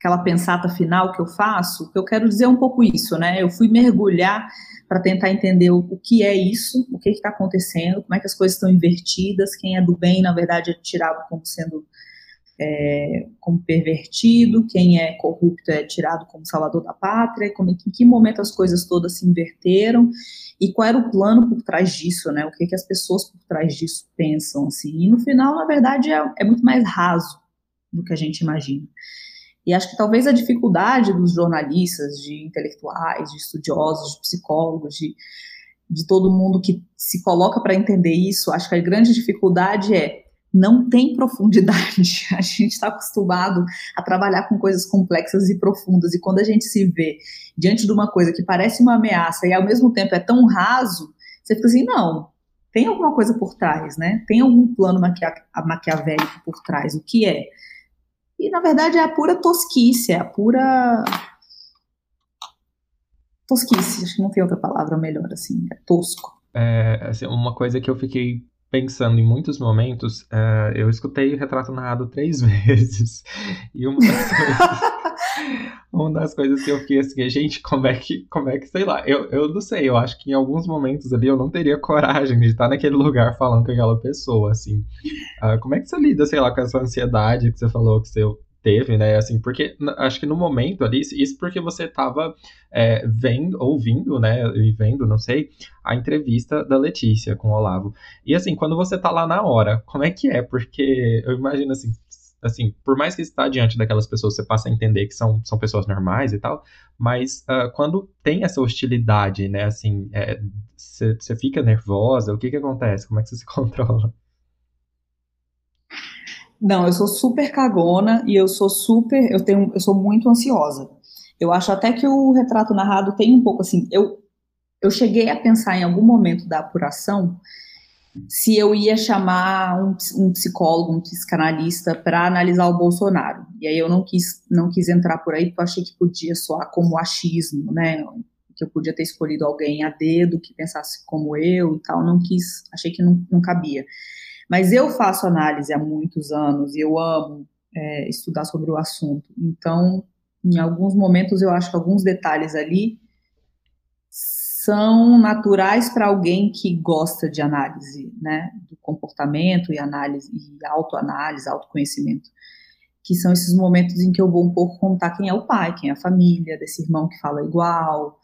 aquela pensata final que eu faço, que eu quero dizer um pouco isso, né? Eu fui mergulhar para tentar entender o, que é isso, o que está acontecendo, como é que as coisas estão invertidas, quem é do bem, na verdade, é tirado como sendo é, como pervertido, quem é corrupto é tirado como salvador da pátria, como, em que momento as coisas todas se inverteram e qual era o plano por trás disso, né? O que, que as pessoas por trás disso pensam, assim. E no final, na verdade, é, é muito mais raso do que a gente imagina. E acho que talvez a dificuldade dos jornalistas, de intelectuais, de estudiosos, de psicólogos, de, de todo mundo que se coloca para entender isso, acho que a grande dificuldade é não tem profundidade. A gente está acostumado a trabalhar com coisas complexas e profundas, e quando a gente se vê diante de uma coisa que parece uma ameaça e ao mesmo tempo é tão raso, você fica assim, não, tem alguma coisa por trás, né? Tem algum plano maquia maquiavélico por trás. O que é? E na verdade é a pura tosquice, é a pura tosquice, acho que não tem outra palavra melhor assim, é tosco. É, assim, uma coisa que eu fiquei pensando em muitos momentos, é, eu escutei o retrato narrado três vezes. E uma das coisas. Uma das coisas que eu fiquei assim, gente, como é que, como é que, sei lá, eu, eu não sei, eu acho que em alguns momentos ali eu não teria coragem de estar naquele lugar falando com aquela pessoa, assim. Uh, como é que você lida, sei lá, com essa ansiedade que você falou que você teve, né? Assim, porque acho que no momento ali, isso porque você estava é, vendo, ouvindo, né? E vendo, não sei, a entrevista da Letícia com o Olavo. E assim, quando você tá lá na hora, como é que é? Porque eu imagino assim, assim, por mais que está diante daquelas pessoas, você passa a entender que são, são pessoas normais e tal, mas uh, quando tem essa hostilidade, né, assim, você é, fica nervosa, o que que acontece? Como é que você se controla? Não, eu sou super cagona e eu sou super, eu tenho, eu sou muito ansiosa. Eu acho até que o retrato narrado tem um pouco assim, eu eu cheguei a pensar em algum momento da apuração se eu ia chamar um, um psicólogo, um psicanalista para analisar o Bolsonaro. E aí eu não quis não quis entrar por aí porque eu achei que podia soar como achismo, né? Que eu podia ter escolhido alguém a dedo que pensasse como eu e tal, não quis, achei que não, não cabia. Mas eu faço análise há muitos anos e eu amo é, estudar sobre o assunto. Então, em alguns momentos, eu acho que alguns detalhes ali são naturais para alguém que gosta de análise, né, do comportamento e análise, e autoanálise, autoconhecimento, que são esses momentos em que eu vou um pouco contar quem é o pai, quem é a família, desse irmão que fala igual,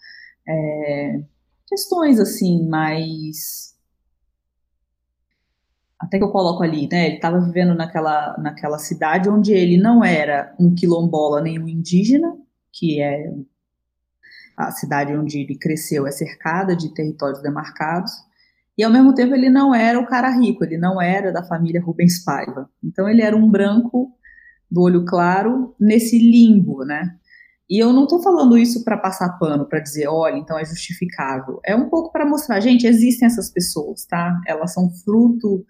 é, questões assim mais até que eu coloco ali, né? Ele estava vivendo naquela, naquela cidade onde ele não era um quilombola nem um indígena, que é a cidade onde ele cresceu é cercada de territórios demarcados, e ao mesmo tempo ele não era o cara rico, ele não era da família Rubens Paiva. Então ele era um branco do olho claro nesse limbo, né? E eu não estou falando isso para passar pano, para dizer, olha, então é justificável. É um pouco para mostrar, gente, existem essas pessoas, tá? Elas são fruto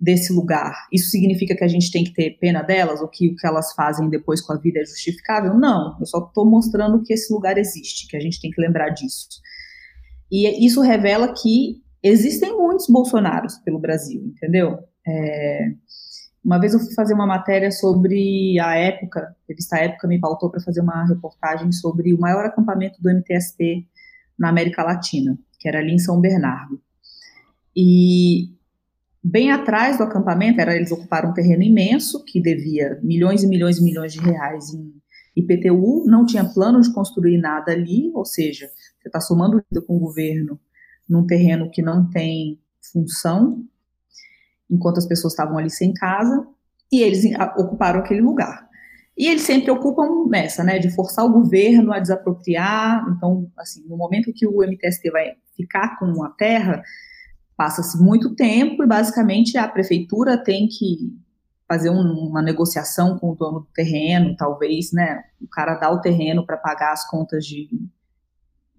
desse lugar, isso significa que a gente tem que ter pena delas, ou que o que elas fazem depois com a vida é justificável? Não, eu só estou mostrando que esse lugar existe, que a gente tem que lembrar disso. E isso revela que existem muitos Bolsonaros pelo Brasil, entendeu? É, uma vez eu fui fazer uma matéria sobre a época, a revista Época me pautou para fazer uma reportagem sobre o maior acampamento do MTST na América Latina, que era ali em São Bernardo. E Bem atrás do acampamento, era, eles ocuparam um terreno imenso, que devia milhões e milhões e milhões de reais em IPTU, não tinha plano de construir nada ali, ou seja, você está somando com o governo num terreno que não tem função, enquanto as pessoas estavam ali sem casa, e eles ocuparam aquele lugar. E eles sempre ocupam nessa, né, de forçar o governo a desapropriar. Então, assim, no momento que o MTST vai ficar com a terra, passa-se muito tempo e basicamente a prefeitura tem que fazer um, uma negociação com o dono do terreno, talvez, né? O cara dá o terreno para pagar as contas de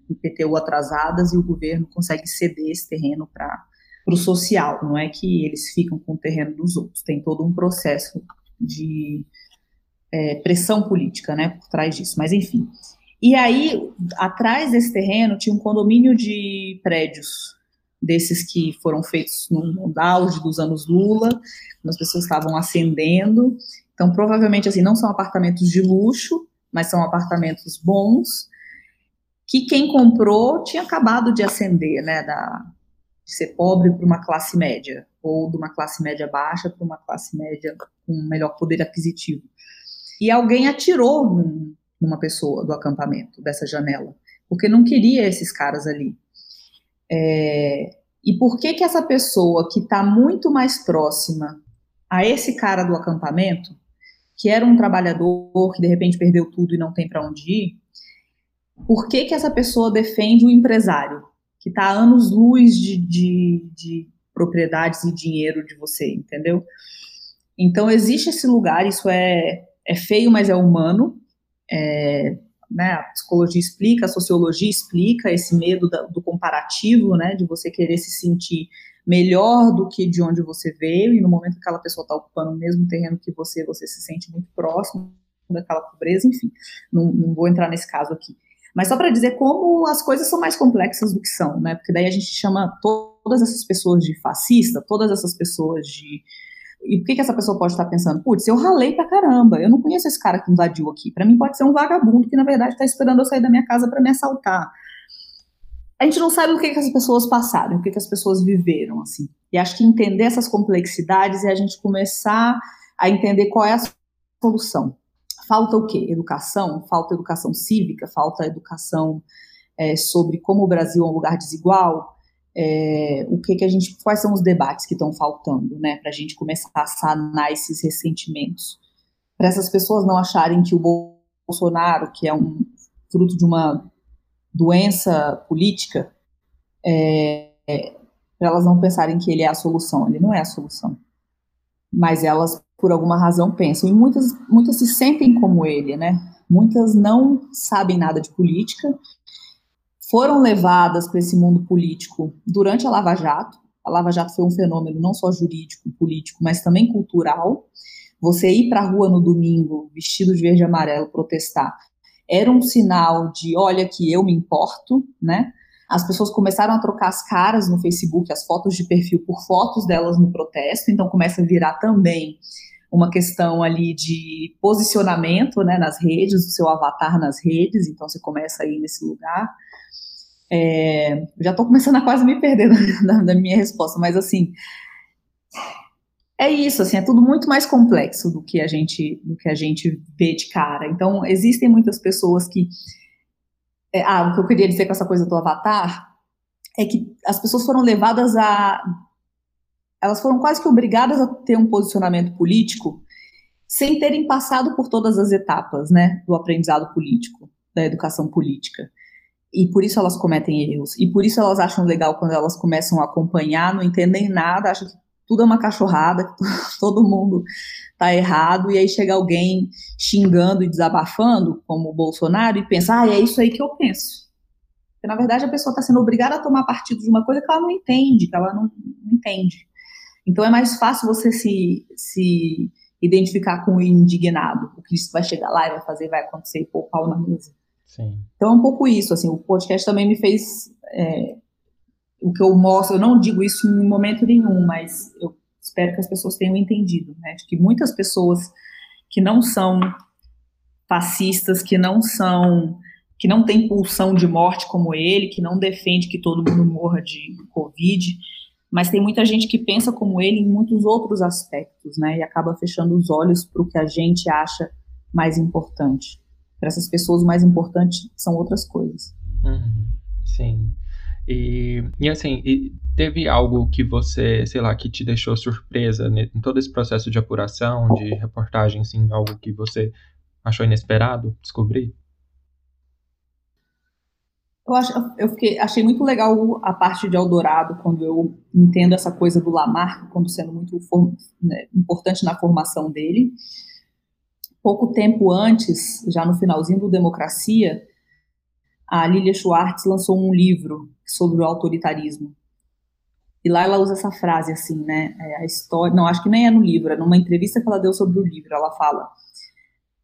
IPTU atrasadas e o governo consegue ceder esse terreno para o social. Não é que eles ficam com o terreno dos outros. Tem todo um processo de é, pressão política, né, por trás disso. Mas enfim. E aí, atrás desse terreno tinha um condomínio de prédios desses que foram feitos no, no auge dos anos Lula, quando as pessoas estavam ascendendo. Então, provavelmente, assim, não são apartamentos de luxo, mas são apartamentos bons, que quem comprou tinha acabado de ascender, né, da, de ser pobre para uma classe média, ou de uma classe média baixa para uma classe média com melhor poder aquisitivo. E alguém atirou num, numa pessoa do acampamento, dessa janela, porque não queria esses caras ali. É, e por que que essa pessoa que está muito mais próxima a esse cara do acampamento, que era um trabalhador que de repente perdeu tudo e não tem para onde ir, por que que essa pessoa defende o empresário que está a anos luz de, de, de propriedades e dinheiro de você, entendeu? Então existe esse lugar, isso é, é feio, mas é humano. É, né, a psicologia explica, a sociologia explica esse medo da, do comparativo, né, de você querer se sentir melhor do que de onde você veio, e no momento que aquela pessoa está ocupando o mesmo terreno que você, você se sente muito próximo daquela pobreza, enfim, não, não vou entrar nesse caso aqui. Mas só para dizer como as coisas são mais complexas do que são, né, porque daí a gente chama todas essas pessoas de fascista, todas essas pessoas de E por que, que essa pessoa pode estar pensando? Putz, eu ralei pra caramba, eu não conheço esse cara que invadiu aqui. Para mim pode ser um vagabundo que, na verdade, está esperando eu sair da minha casa para me assaltar. A gente não sabe o que, que as pessoas passaram, o que, que as pessoas viveram, assim. E acho que entender essas complexidades é a gente começar a entender qual é a solução. Falta o quê? Educação? Falta educação cívica? Falta educação é, sobre como o Brasil é um lugar desigual? É, o que que a gente, quais são os debates que estão faltando, né, para a gente começar a sanar esses ressentimentos, para essas pessoas não acharem que o Bolsonaro, que é um fruto de uma doença política, é, é, para elas não pensarem que ele é a solução, ele não é a solução, mas elas por alguma razão pensam. E muitas muitas se sentem como ele, né? Muitas não sabem nada de política foram levadas para esse mundo político durante a Lava Jato. A Lava Jato foi um fenômeno não só jurídico, político, mas também cultural. Você ir para a rua no domingo vestido de verde e amarelo protestar era um sinal de olha que eu me importo, né? As pessoas começaram a trocar as caras no Facebook, as fotos de perfil por fotos delas no protesto, então começa a virar também uma questão ali de posicionamento, né, nas redes, o seu avatar nas redes, então você começa a ir nesse lugar. É, já estou começando a quase me perder da, minha resposta, mas assim é isso, assim, é tudo muito mais complexo do que a gente do que a gente vê de cara. Então existem muitas pessoas que é, ah, o que eu queria dizer com essa coisa do avatar é que as pessoas foram levadas a elas foram quase que obrigadas a ter um posicionamento político sem terem passado por todas as etapas, né, do aprendizado político, da educação política. E por isso elas cometem erros. E por isso elas acham legal quando elas começam a acompanhar, não entendem nada, acham que tudo é uma cachorrada, que todo mundo tá errado, e aí chega alguém xingando e desabafando, como o Bolsonaro, e pensa, ah, é isso aí que eu penso. Porque, na verdade, a pessoa está sendo obrigada a tomar partido de uma coisa que ela não entende, que ela não, não entende. Então é mais fácil você se, se identificar com o indignado, porque isso vai chegar lá e vai fazer, vai acontecer e pôr o pau na mesa. Sim. Então é um pouco isso, assim, o podcast também me fez é, o que eu mostro, eu não digo isso em momento nenhum, mas eu espero que as pessoas tenham entendido, né, de que muitas pessoas que não são fascistas, que não são, que não têm pulsão de morte como ele, que não defende que todo mundo morra de Covid, mas tem muita gente que pensa como ele em muitos outros aspectos, né, e acaba fechando os olhos para o que a gente acha mais importante para essas pessoas o mais importante são outras coisas. Uhum, sim. E, e assim, e teve algo que você, sei lá, que te deixou surpresa em todo esse processo de apuração, de reportagem, assim, algo que você achou inesperado descobrir? Eu, acho, eu fiquei, achei muito legal a parte de Eldorado, quando eu entendo essa coisa do Lamarck, quando sendo muito né, importante na formação dele pouco tempo antes, já no finalzinho do Democracia, a Lilia Schwartz lançou um livro sobre o autoritarismo. E lá ela usa essa frase assim, né? É a história, não, acho que nem é no livro, é numa entrevista que ela deu sobre o livro. Ela fala: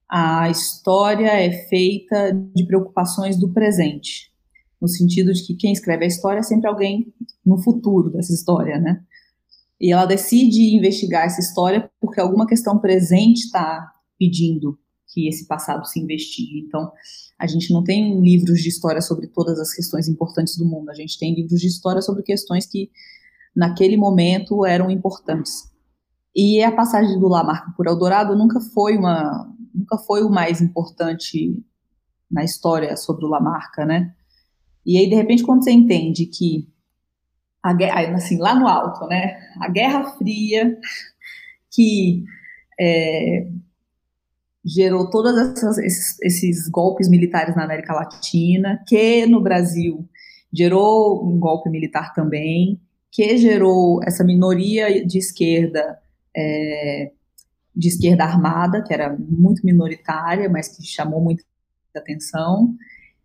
a história é feita de preocupações do presente, no sentido de que quem escreve a história é sempre alguém no futuro dessa história, né? E ela decide investigar essa história porque alguma questão presente está pedindo que esse passado se investigue. Então, a gente não tem livros de história sobre todas as questões importantes do mundo, a gente tem livros de história sobre questões que, naquele momento, eram importantes. E a passagem do Lamarck por Eldorado nunca foi uma, nunca foi o mais importante na história sobre o Lamarck, né? E aí, de repente, quando você entende que a guerra, assim, lá no alto, né? A Guerra Fria, que é, gerou todos esses, esses, golpes militares na América Latina, que no Brasil gerou um golpe militar também, que gerou essa minoria de esquerda, é, de esquerda armada, que era muito minoritária, mas que chamou muita atenção.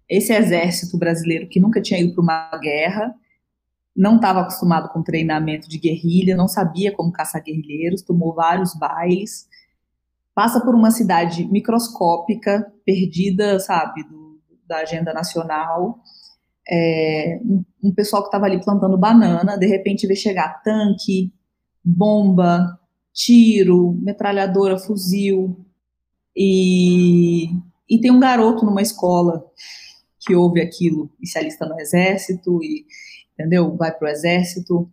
Esse exército brasileiro que nunca tinha ido para uma guerra, não estava acostumado com treinamento de guerrilha, não sabia como caçar guerrilheiros, tomou vários bailes passa por uma cidade microscópica, perdida, sabe, do, da agenda nacional. É, um, um, pessoal que estava ali plantando banana, de repente vê chegar tanque, bomba, tiro, metralhadora, fuzil. E, e tem um garoto numa escola que ouve aquilo e se alista no exército e entendeu? Vai para o exército,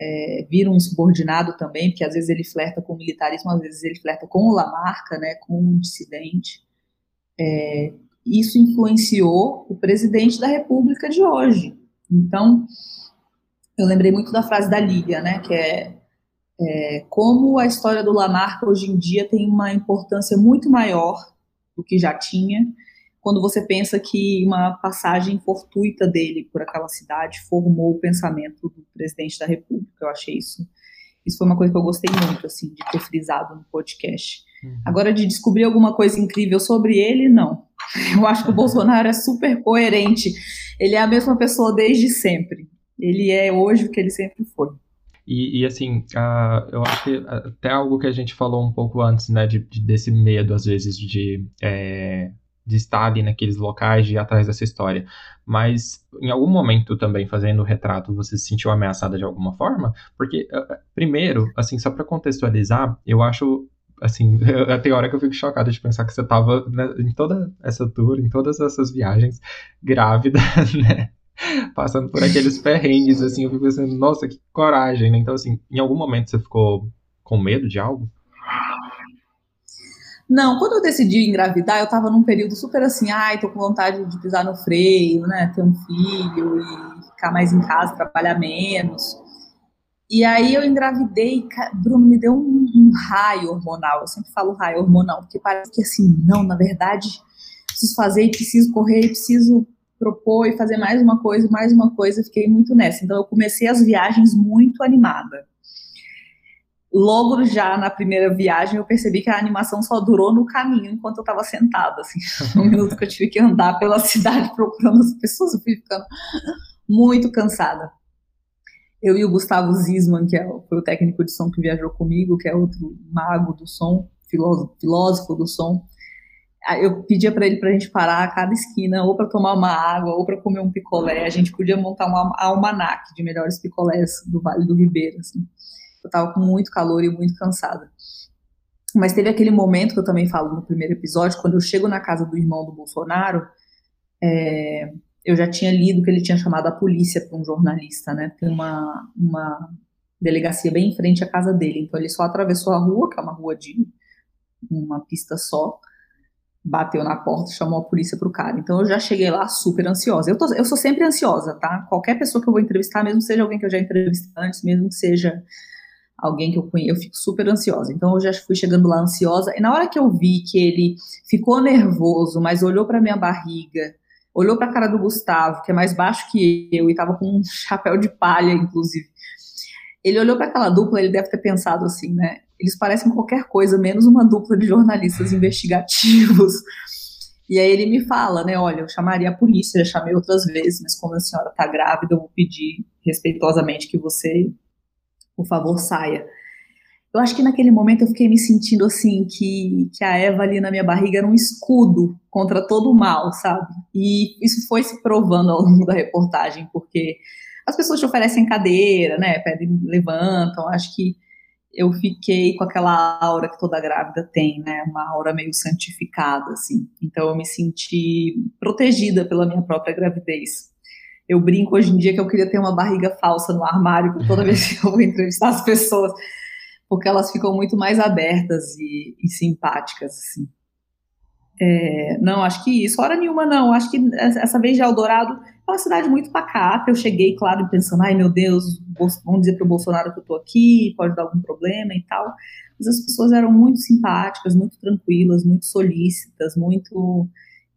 é, vira um insubordinado também, porque às vezes ele flerta com o militarismo, às vezes ele flerta com o Lamarca, né, com um dissidente. É, isso influenciou o presidente da República de hoje. Então, eu lembrei muito da frase da Lília, né, que é, é como a história do Lamarca hoje em dia tem uma importância muito maior do que já tinha, quando você pensa que uma passagem fortuita dele por aquela cidade formou o pensamento do presidente da República. Eu achei isso. Isso foi uma coisa que eu gostei muito, assim, de ter frisado no podcast. Uhum. Agora, de descobrir alguma coisa incrível sobre ele, não. Eu acho que o Bolsonaro é super coerente. Ele é a mesma pessoa desde sempre. Ele é hoje o que ele sempre foi. E, e, assim, uh, eu acho que até algo que a gente falou um pouco antes, né, de, de desse medo, às vezes, de é, de estar ali naqueles locais, de ir atrás dessa história. Mas em algum momento também fazendo o retrato, você se sentiu ameaçada de alguma forma? Porque, eh, eh, primeiro, assim, só para contextualizar, eu acho assim, tem hora que eu fico chocada de pensar que você estava né, em toda essa tour, em todas essas viagens, grávida, né? Passando por aqueles perrengues, assim, eu fico pensando, nossa, que coragem, né? Então, assim, em algum momento você ficou com medo de algo? Não, quando eu decidi engravidar, eu tava num período super assim, ai, tô com vontade de pisar no freio, né, ter um filho e ficar mais em casa, trabalhar menos. E aí eu engravidei, Bruno me deu um, um raio hormonal. Eu sempre falo raio hormonal, porque parece que assim, não, na verdade, preciso fazer e preciso correr preciso propor e fazer mais uma coisa, mais uma coisa. Fiquei muito nessa. Então eu comecei as viagens muito animada logo já na primeira viagem eu percebi que a animação só durou no caminho enquanto eu estava sentada, assim, no minuto que eu tive que andar pela cidade procurando as pessoas, eu fui ficando muito cansada. Eu e o Gustavo Zisman, que é o, foi o técnico de som que viajou comigo, que é outro mago do som, filósofo, filósofo do som, eu pedia para ele para a gente parar a cada esquina, ou para tomar uma água, ou para comer um picolé. A gente podia montar um almanac de melhores picolés do Vale do Ribeiro, assim. Eu tava com muito calor e muito cansada. Mas teve aquele momento que eu também falo no primeiro episódio, quando eu chego na casa do irmão do Bolsonaro, é, eu já tinha lido que ele tinha chamado a polícia para um jornalista, né? Tem uma, uma delegacia bem em frente à casa dele. Então ele só atravessou a rua, que é uma rua de uma pista só, bateu na porta, chamou a polícia pro cara. Então eu já cheguei lá super ansiosa. Eu, tô, eu sou sempre ansiosa, tá? Qualquer pessoa que eu vou entrevistar, mesmo que seja alguém que eu já entrevistei antes, mesmo que seja alguém que eu conheço, eu fico super ansiosa. Então eu já fui chegando lá ansiosa e na hora que eu vi que ele ficou nervoso, mas olhou para minha barriga, olhou para a cara do Gustavo, que é mais baixo que eu e tava com um chapéu de palha, inclusive. Ele olhou para aquela dupla, ele deve ter pensado assim, né? Eles parecem qualquer coisa, menos uma dupla de jornalistas investigativos. E aí ele me fala, né? Olha, eu chamaria a polícia, já chamei outras vezes, mas como a senhora está grávida, eu vou pedir respeitosamente que você por favor, saia. Eu acho que naquele momento eu fiquei me sentindo assim, que, que a Eva ali na minha barriga era um escudo contra todo o mal, sabe? E isso foi se provando ao longo da reportagem, porque as pessoas te oferecem cadeira, né? Pedem, levantam. Acho que eu fiquei com aquela aura que toda grávida tem, né? Uma aura meio santificada, assim. Então eu me senti protegida pela minha própria gravidez. Eu brinco hoje em dia que eu queria ter uma barriga falsa no armário toda vez que eu vou entrevistar as pessoas, porque elas ficam muito mais abertas e, e simpáticas, assim. É, não, acho que isso, hora nenhuma não. Acho que essa vez de Eldorado é uma cidade muito pacata. Eu cheguei, claro, pensando, ai meu Deus, vamos dizer para o Bolsonaro que eu estou aqui, pode dar algum problema e tal. Mas as pessoas eram muito simpáticas, muito tranquilas, muito solícitas, muito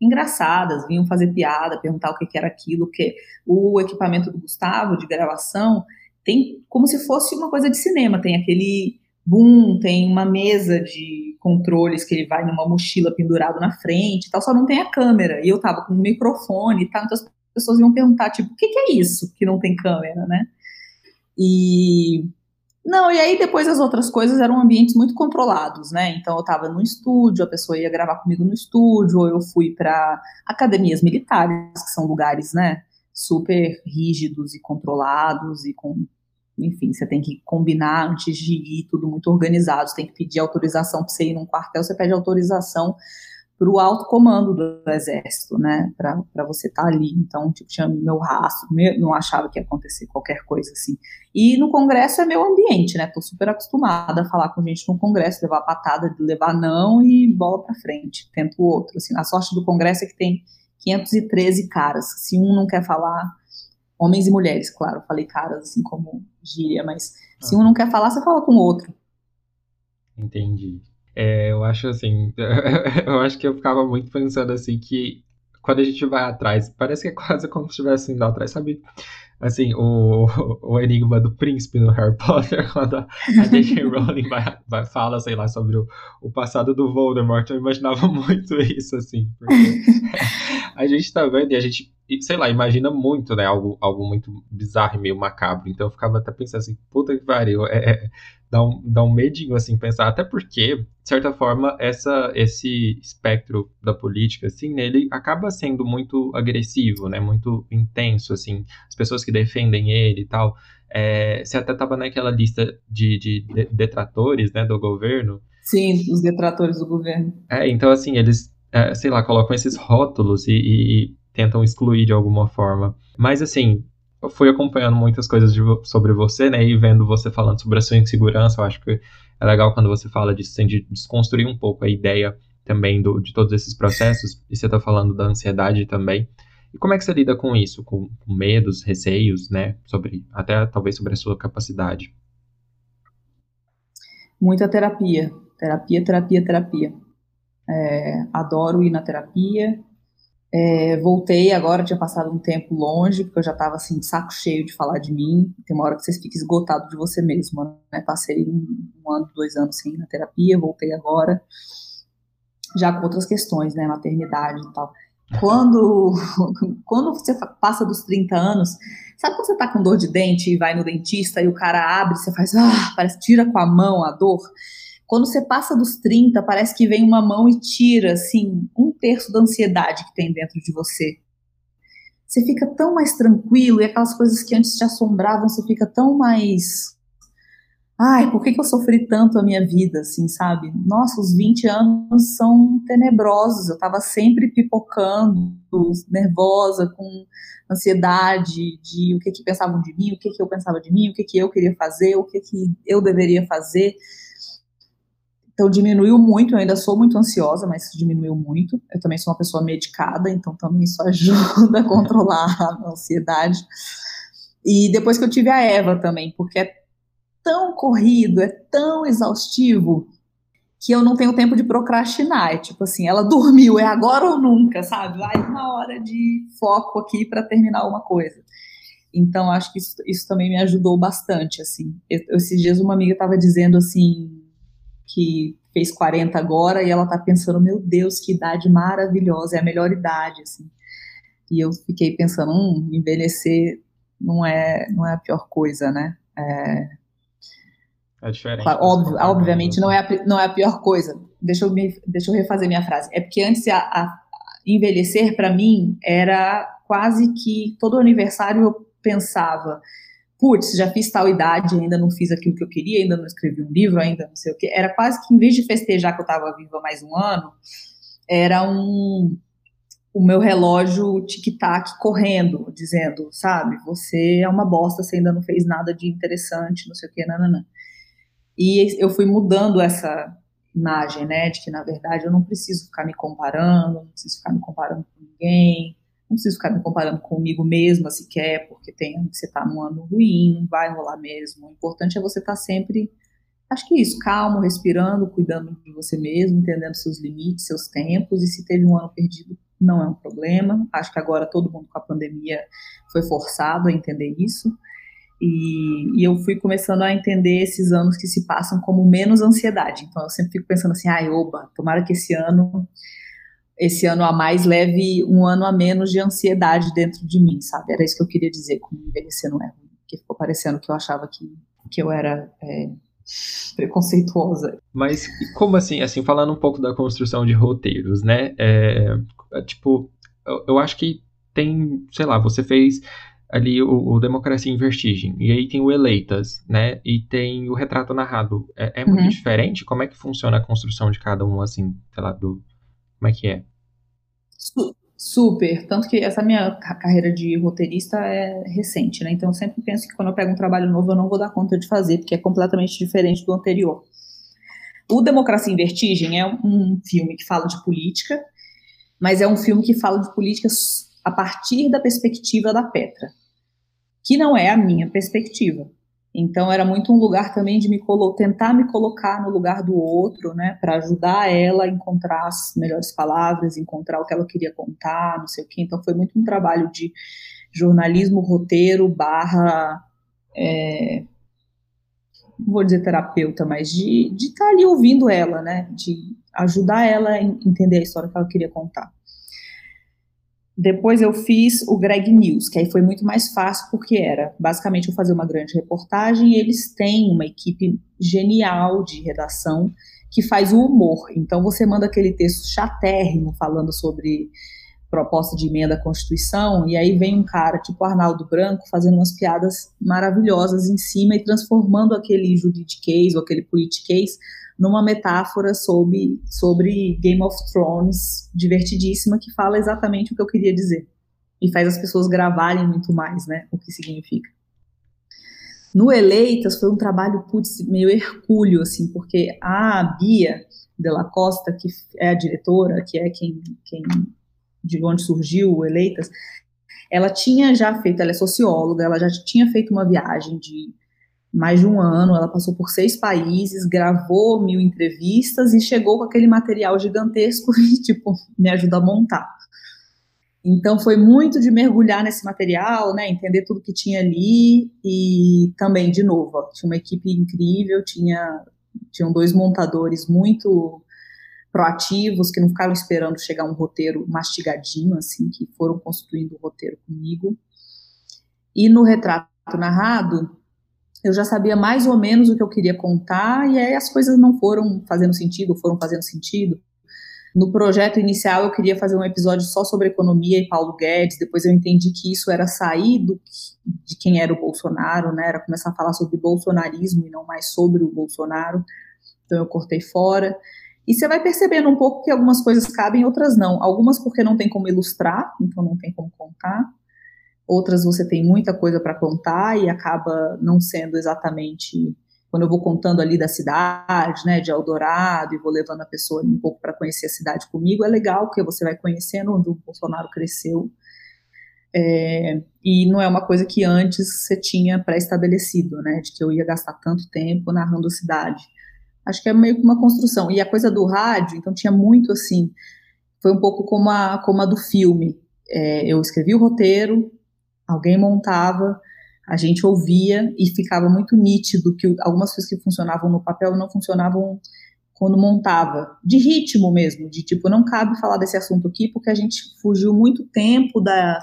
engraçadas, vinham fazer piada, perguntar o que, era aquilo, que o equipamento do Gustavo de gravação tem como se fosse uma coisa de cinema, tem aquele boom, tem uma mesa de controles que ele vai numa mochila pendurado na frente, tal, só não tem a câmera. E eu tava com um microfone e tal, então as pessoas iam perguntar tipo, o que, que é isso que não tem câmera, né? E não, e aí depois as outras coisas eram ambientes muito controlados, né? Então eu estava no estúdio, a pessoa ia gravar comigo no estúdio, ou eu fui para academias militares, que são lugares, né, super rígidos e controlados e com enfim, você tem que combinar antes de ir, tudo muito organizado, você tem que pedir autorização para você ir num quartel, você pede autorização para o alto comando do, exército, né, para você estar tá ali. Então, tipo, tinha meu rastro, meu, não achava que ia acontecer qualquer coisa assim. E no congresso é meu ambiente, né, tô super acostumada a falar com gente no congresso, levar patada, levar não e bola para frente, tento o outro, assim. A sorte do congresso é que tem 513 caras, se um não quer falar, homens e mulheres, claro, falei caras assim como gíria, mas se um não quer falar, você fala com o outro. Entendi. É, eu acho assim, eu acho que eu ficava muito pensando assim que quando a gente vai atrás, parece que é quase como se estivesse indo atrás, sabe? Assim, o, o enigma do príncipe no Harry Potter, quando a J.K. Rowling vai, vai, fala, sei lá, sobre o, o passado do Voldemort, eu imaginava muito isso, assim, porque a gente tá vendo e a gente, sei lá, imagina muito, né, algo, algo muito bizarro e meio macabro, então eu ficava até pensando assim, puta que pariu, é, é dá um, dá um medinho, assim, pensar. Até porque, de certa forma, essa, esse espectro da política, assim, ele acaba sendo muito agressivo, né? Muito intenso, assim. As pessoas que defendem ele e tal. É, você até estava naquela lista de, de, de, detratores, né, do governo. Sim, os detratores do governo. É, então, assim, eles, é, sei lá, colocam esses rótulos e, e, e tentam excluir de alguma forma. Mas, assim, eu fui acompanhando muitas coisas de, sobre você, né, e vendo você falando sobre a sua insegurança, eu acho que é legal quando você fala disso, assim, de desconstruir um pouco a ideia também do, de todos esses processos, e você está falando da ansiedade também. E como é que você lida com isso, com, com, medos, receios, né, sobre, até talvez sobre a sua capacidade? Muita terapia, terapia, terapia, terapia. É, adoro ir na terapia, é, voltei agora, tinha passado um tempo longe, porque eu já estava assim, de saco cheio de falar de mim. Tem uma hora que você fica esgotado de você mesmo, né? Passei um, um ano, dois anos sem ir na terapia, voltei agora, já com outras questões, né? Maternidade e tal. Quando, quando você passa dos 30 anos, sabe quando você tá com dor de dente e vai no dentista e o cara abre, você faz, ah, parece tira com a mão a dor? Quando você passa dos 30, parece que vem uma mão e tira, assim, um terço da ansiedade que tem dentro de você. Você fica tão mais tranquilo e aquelas coisas que antes te assombravam, você fica tão mais. Ai, por que, que eu sofri tanto a minha vida, assim, sabe? Nossa, os 20 anos são tenebrosos. Eu tava sempre pipocando, nervosa, com ansiedade de o que que pensavam de mim, o que que eu pensava de mim, o que que eu queria fazer, o que que eu deveria fazer. Então diminuiu muito, eu ainda sou muito ansiosa, mas diminuiu muito. Eu também sou uma pessoa medicada, então também isso ajuda a controlar a ansiedade. E depois que eu tive a Eva também, porque é tão corrido, é tão exaustivo, que eu não tenho tempo de procrastinar. É tipo assim, ela dormiu, é agora ou nunca, sabe? Vai uma hora de foco aqui para terminar uma coisa. Então, acho que isso, isso também me ajudou bastante, assim. Eu, esses dias uma amiga estava dizendo assim, que fez 40 agora e ela tá pensando, meu Deus, que idade maravilhosa, é a melhor idade, assim. E eu fiquei pensando, hum, envelhecer não é, não é a pior coisa, né? É, é diferente. Claro, óbvio, obviamente não é, a, não é a pior coisa. Deixa eu, me, deixa eu refazer minha frase. É porque antes a, a envelhecer, para mim, era quase que todo aniversário eu pensava, putz, já fiz tal idade, ainda não fiz aquilo que eu queria, ainda não escrevi um livro, ainda não sei o que. Era quase que, em vez de festejar que eu estava viva mais um ano, era um o meu relógio tic-tac correndo, dizendo, sabe, você é uma bosta, você ainda não fez nada de interessante, não sei o que, nananã. E eu fui mudando essa imagem, né, de que, na verdade, eu não preciso ficar me comparando, não preciso ficar me comparando com ninguém, não preciso ficar me comparando comigo mesma sequer, porque tem você está num ano ruim, não vai rolar mesmo. O importante é você estar tá sempre, acho que é isso, calmo, respirando, cuidando de você mesmo, entendendo seus limites, seus tempos, e se teve um ano perdido, não é um problema. Acho que agora todo mundo com a pandemia foi forçado a entender isso. E, e, eu fui começando a entender esses anos que se passam como menos ansiedade. Então eu sempre fico pensando assim, ai, oba, tomara que esse ano esse ano a mais leve um ano a menos de ansiedade dentro de mim, sabe? Era isso que eu queria dizer com envelhecer não é ruim, que ficou parecendo que eu achava que, que eu era é, preconceituosa. Mas como assim, assim, falando um pouco da construção de roteiros, né? É, tipo, eu, eu acho que tem, sei lá, você fez ali o, o, Democracia em Vertigem, e aí tem o Eleitas, né? E tem o Retrato Narrado. É, é muito uhum. diferente? Como é que funciona a construção de cada um, assim, sei lá, do... Como é que é? Super. Tanto que essa minha carreira de roteirista é recente, né? Então eu sempre penso que quando eu pego um trabalho novo eu não vou dar conta de fazer, porque é completamente diferente do anterior. O Democracia em Vertigem é um filme que fala de política, mas é um filme que fala de política a partir da perspectiva da Petra, que não é a minha perspectiva. Então era muito um lugar também de me tentar me colocar no lugar do outro, né, para ajudar ela a encontrar as melhores palavras, encontrar o que ela queria contar, não sei o quê. Então foi muito um trabalho de jornalismo, roteiro, barra, é, não vou dizer terapeuta, mas de estar tá ali ouvindo ela, né, de ajudar ela a entender a história que ela queria contar. Depois eu fiz o Greg News, que aí foi muito mais fácil, porque era basicamente eu fazer uma grande reportagem e eles têm uma equipe genial de redação que faz o humor. Então você manda aquele texto chatérrimo falando sobre proposta de emenda à Constituição, e aí vem um cara tipo Arnaldo Branco fazendo umas piadas maravilhosas em cima e transformando aquele juridiquês ou aquele politiquês numa metáfora sobre, sobre Game of Thrones divertidíssima que fala exatamente o que eu queria dizer. E faz as pessoas gravarem muito mais, né, o que significa. No Eleitas foi um trabalho, putz, meio hercúleo, assim, porque a Bia de la Costa, que é a diretora, que é quem, quem de onde surgiu o Eleitas, ela tinha já feito, ela é socióloga, ela já tinha feito uma viagem de mais de um ano, ela passou por seis países, gravou mil entrevistas e chegou com aquele material gigantesco e, tipo, me ajuda a montar. Então foi muito de mergulhar nesse material, né, entender tudo que tinha ali e também, de novo, ó, tinha uma equipe incrível, tinha, tinham dois montadores muito proativos, que não ficaram esperando chegar um roteiro mastigadinho, assim, que foram construindo o roteiro comigo. E no retrato narrado, eu já sabia mais ou menos o que eu queria contar, e aí as coisas não foram fazendo sentido, foram fazendo sentido. No projeto inicial, eu queria fazer um episódio só sobre economia e Paulo Guedes, depois eu entendi que isso era sair do, de quem era o Bolsonaro, né, era começar a falar sobre bolsonarismo e não mais sobre o Bolsonaro, então eu cortei fora. E você vai percebendo um pouco que algumas coisas cabem, outras não. Algumas porque não tem como ilustrar, então não tem como contar outras você tem muita coisa para contar e acaba não sendo exatamente quando eu vou contando ali da cidade, né, de Eldorado, e vou levando a pessoa um pouco para conhecer a cidade comigo, é legal, porque você vai conhecendo onde o Bolsonaro cresceu, é, e não é uma coisa que antes você tinha pré-estabelecido, né, de que eu ia gastar tanto tempo narrando a cidade. Acho que é meio que uma construção. E a coisa do rádio, então tinha muito assim, foi um pouco como a, como a do filme. É, eu escrevi o roteiro, Alguém montava, a gente ouvia e ficava muito nítido que algumas coisas que funcionavam no papel não funcionavam quando montava, de ritmo mesmo, de tipo, não cabe falar desse assunto aqui porque a gente fugiu muito tempo da,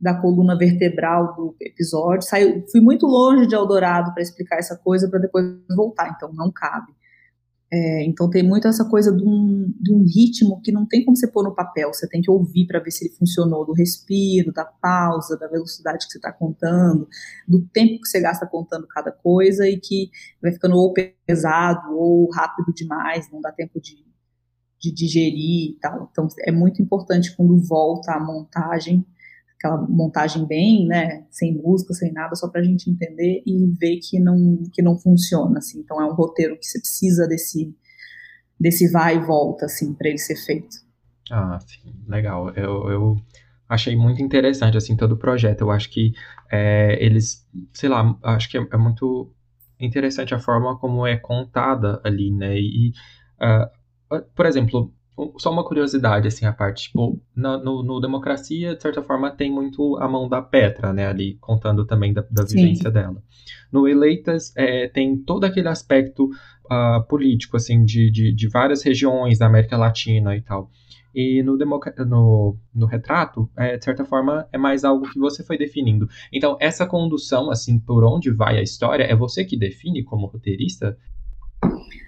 da coluna vertebral do episódio, saiu, fui muito longe de Eldorado para explicar essa coisa para depois voltar, então não cabe. É, então tem muito essa coisa de um, de um, ritmo que não tem como você pôr no papel, você tem que ouvir para ver se ele funcionou, do respiro, da pausa, da velocidade que você está contando, do tempo que você gasta contando cada coisa e que vai ficando ou pesado ou rápido demais, não dá tempo de, de digerir e tal. Então é muito importante quando volta a montagem aquela montagem bem, né, sem música, sem nada, só para a gente entender e ver que não que não funciona, assim. Então é um roteiro que você precisa desse desse vai e volta, assim, para ele ser feito. Ah, sim, legal. Eu, eu achei muito interessante assim todo o projeto. Eu acho que é, eles, sei lá, acho que é, é, muito interessante a forma como é contada ali, né? E, uh, por exemplo, só uma curiosidade, assim, a parte, tipo, no, no, no, Democracia, de certa forma, tem muito a mão da Petra, né, ali, contando também da, da vivência dela. No Eleitas, é, tem todo aquele aspecto uh, político, assim, de, de, de, várias regiões da América Latina e tal. E no, no, no retrato, é, de certa forma, é mais algo que você foi definindo. Então, essa condução, assim, por onde vai a história, é você que define como roteirista?